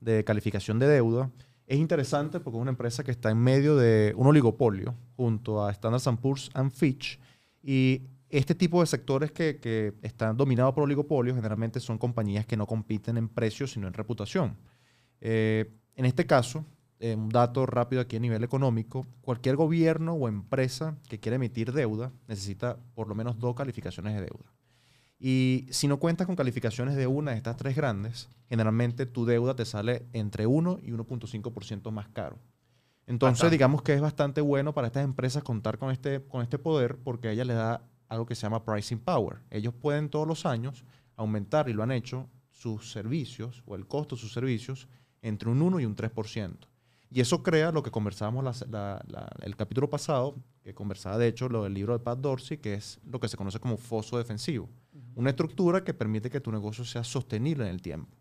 de calificación de deuda. Es interesante porque es una empresa que está en medio de un oligopolio junto a Standard Poor's and Fitch. Y este tipo de sectores que, que, están dominados por oligopolios generalmente son compañías que no compiten en precios, sino en reputación. Eh, en este caso, eh, un dato rápido aquí a nivel económico, cualquier gobierno o empresa que quiera emitir deuda necesita por lo menos dos calificaciones de deuda. Y si no cuentas con calificaciones de una de estas tres grandes, generalmente tu deuda te sale entre 1 y 1.5% más caro. Entonces,
Bastante.
digamos que es bastante bueno para estas empresas contar con este, con este poder porque a ellas les da algo que se llama pricing power. Ellos pueden todos los años aumentar, y lo han hecho, sus servicios o el costo de sus servicios entre un 1 y un 3%. Y eso crea lo que conversábamos la- la- la- el capítulo pasado, que conversaba de hecho lo del libro de Pat Dorsey, que es lo que se conoce como foso defensivo. Una estructura que permite que tu negocio sea sostenible en el tiempo.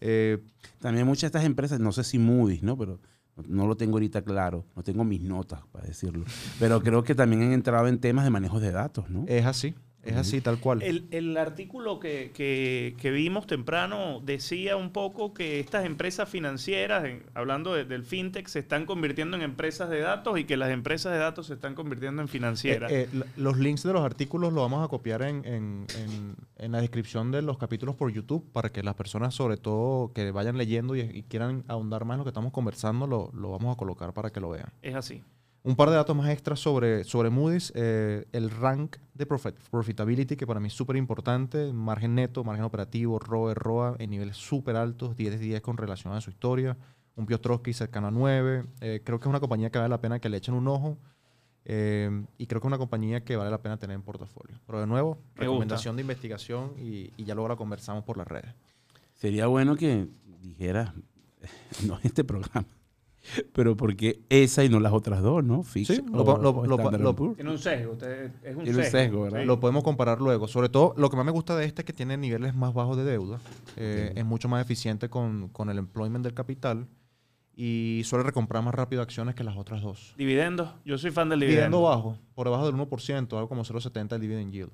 Eh,
También muchas de estas empresas, no sé si Moody's, ¿no? Pero no, no lo tengo ahorita claro, no tengo mis notas para decirlo. Pero creo que también han entrado en temas de manejo de datos, ¿no?
es así, es así, tal cual.
El, el artículo que, que- que vimos temprano decía un poco que estas empresas financieras, en- hablando de- del fintech, se están convirtiendo en empresas de datos y que las empresas de datos se están convirtiendo en financieras.
Eh, eh, los links de los artículos los vamos a copiar en, en- en- en la descripción de los capítulos por YouTube para que las personas, sobre todo que vayan leyendo y, y quieran ahondar más en lo que estamos conversando, lo, lo vamos a colocar para que lo vean.
es así.
Un par de datos más extras sobre, sobre Moody's. eh, el rank de profit- profitability, que para mí es súper importante. Margen neto, margen operativo, ROE, ROA, en niveles súper altos, 10 de 10 con relación a su historia. Un Piotrowski cercano a 9. Eh, creo que es una compañía que vale la pena que le echen un ojo. eh, y creo que es una compañía que vale la pena tener en portafolio. Pero de nuevo,
Me
recomendación de investigación y, y ya luego la conversamos por las redes.
Sería bueno que dijeras, [laughs] no en este programa, [laughs] pero ¿por qué esa y no las otras dos, no?
Sí, lo
o-
lo-
o
lo-.
Tiene un sesgo, usted- es un
Tiene un
sesgo.
sesgo, ¿verdad?
sí.
Lo podemos comparar luego. Sobre todo, lo que más me gusta de este es que tiene niveles más bajos de deuda. Eh. Es mucho más eficiente con, con el employment del capital y suele recomprar más rápido acciones que las otras dos.
Dividendos, yo soy fan del
Dividendo
dividendo.
bajo, por debajo del 1%, algo como 0,70 el dividend yield.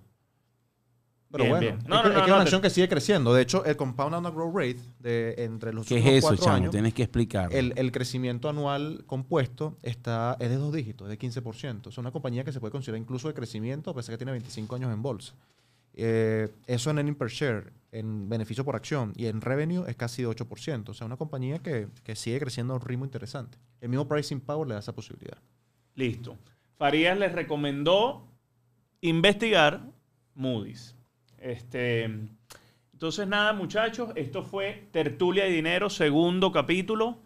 Pero
Bien,
bueno,
bien.
es
No,
que,
no,
es que una
te-
acción que sigue creciendo. De hecho, el compound annual growth rate de entre los
¿Qué es eso,
cuatro
chamo?
años,
Tienes que explicar.
el, el crecimiento anual compuesto está, es de dos dígitos, es de 15%. Es una compañía que se puede considerar incluso de crecimiento, a pesar que tiene 25 años en bolsa. Eh, eso en earning per share, en beneficio por acción y en revenue es casi de 8%. O sea, una compañía que, que sigue creciendo a un ritmo interesante. El mismo pricing power le da esa posibilidad.
Listo. Farías les recomendó investigar Moody's. Este, entonces, nada, muchachos, esto fue Tertulia y Dinero, segundo capítulo.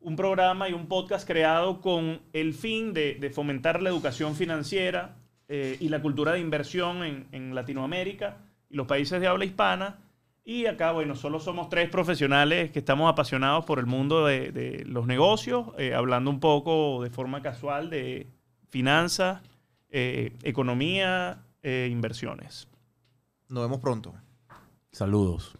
Un programa y un podcast creado con el fin de, de fomentar la educación financiera eh, y la cultura de inversión en, en Latinoamérica y los países de habla hispana. Y acá, bueno, solo somos tres profesionales que estamos apasionados por el mundo de, de los negocios, eh, hablando un poco de forma casual de finanzas, eh, economía e inversiones.
Nos vemos pronto.
Saludos.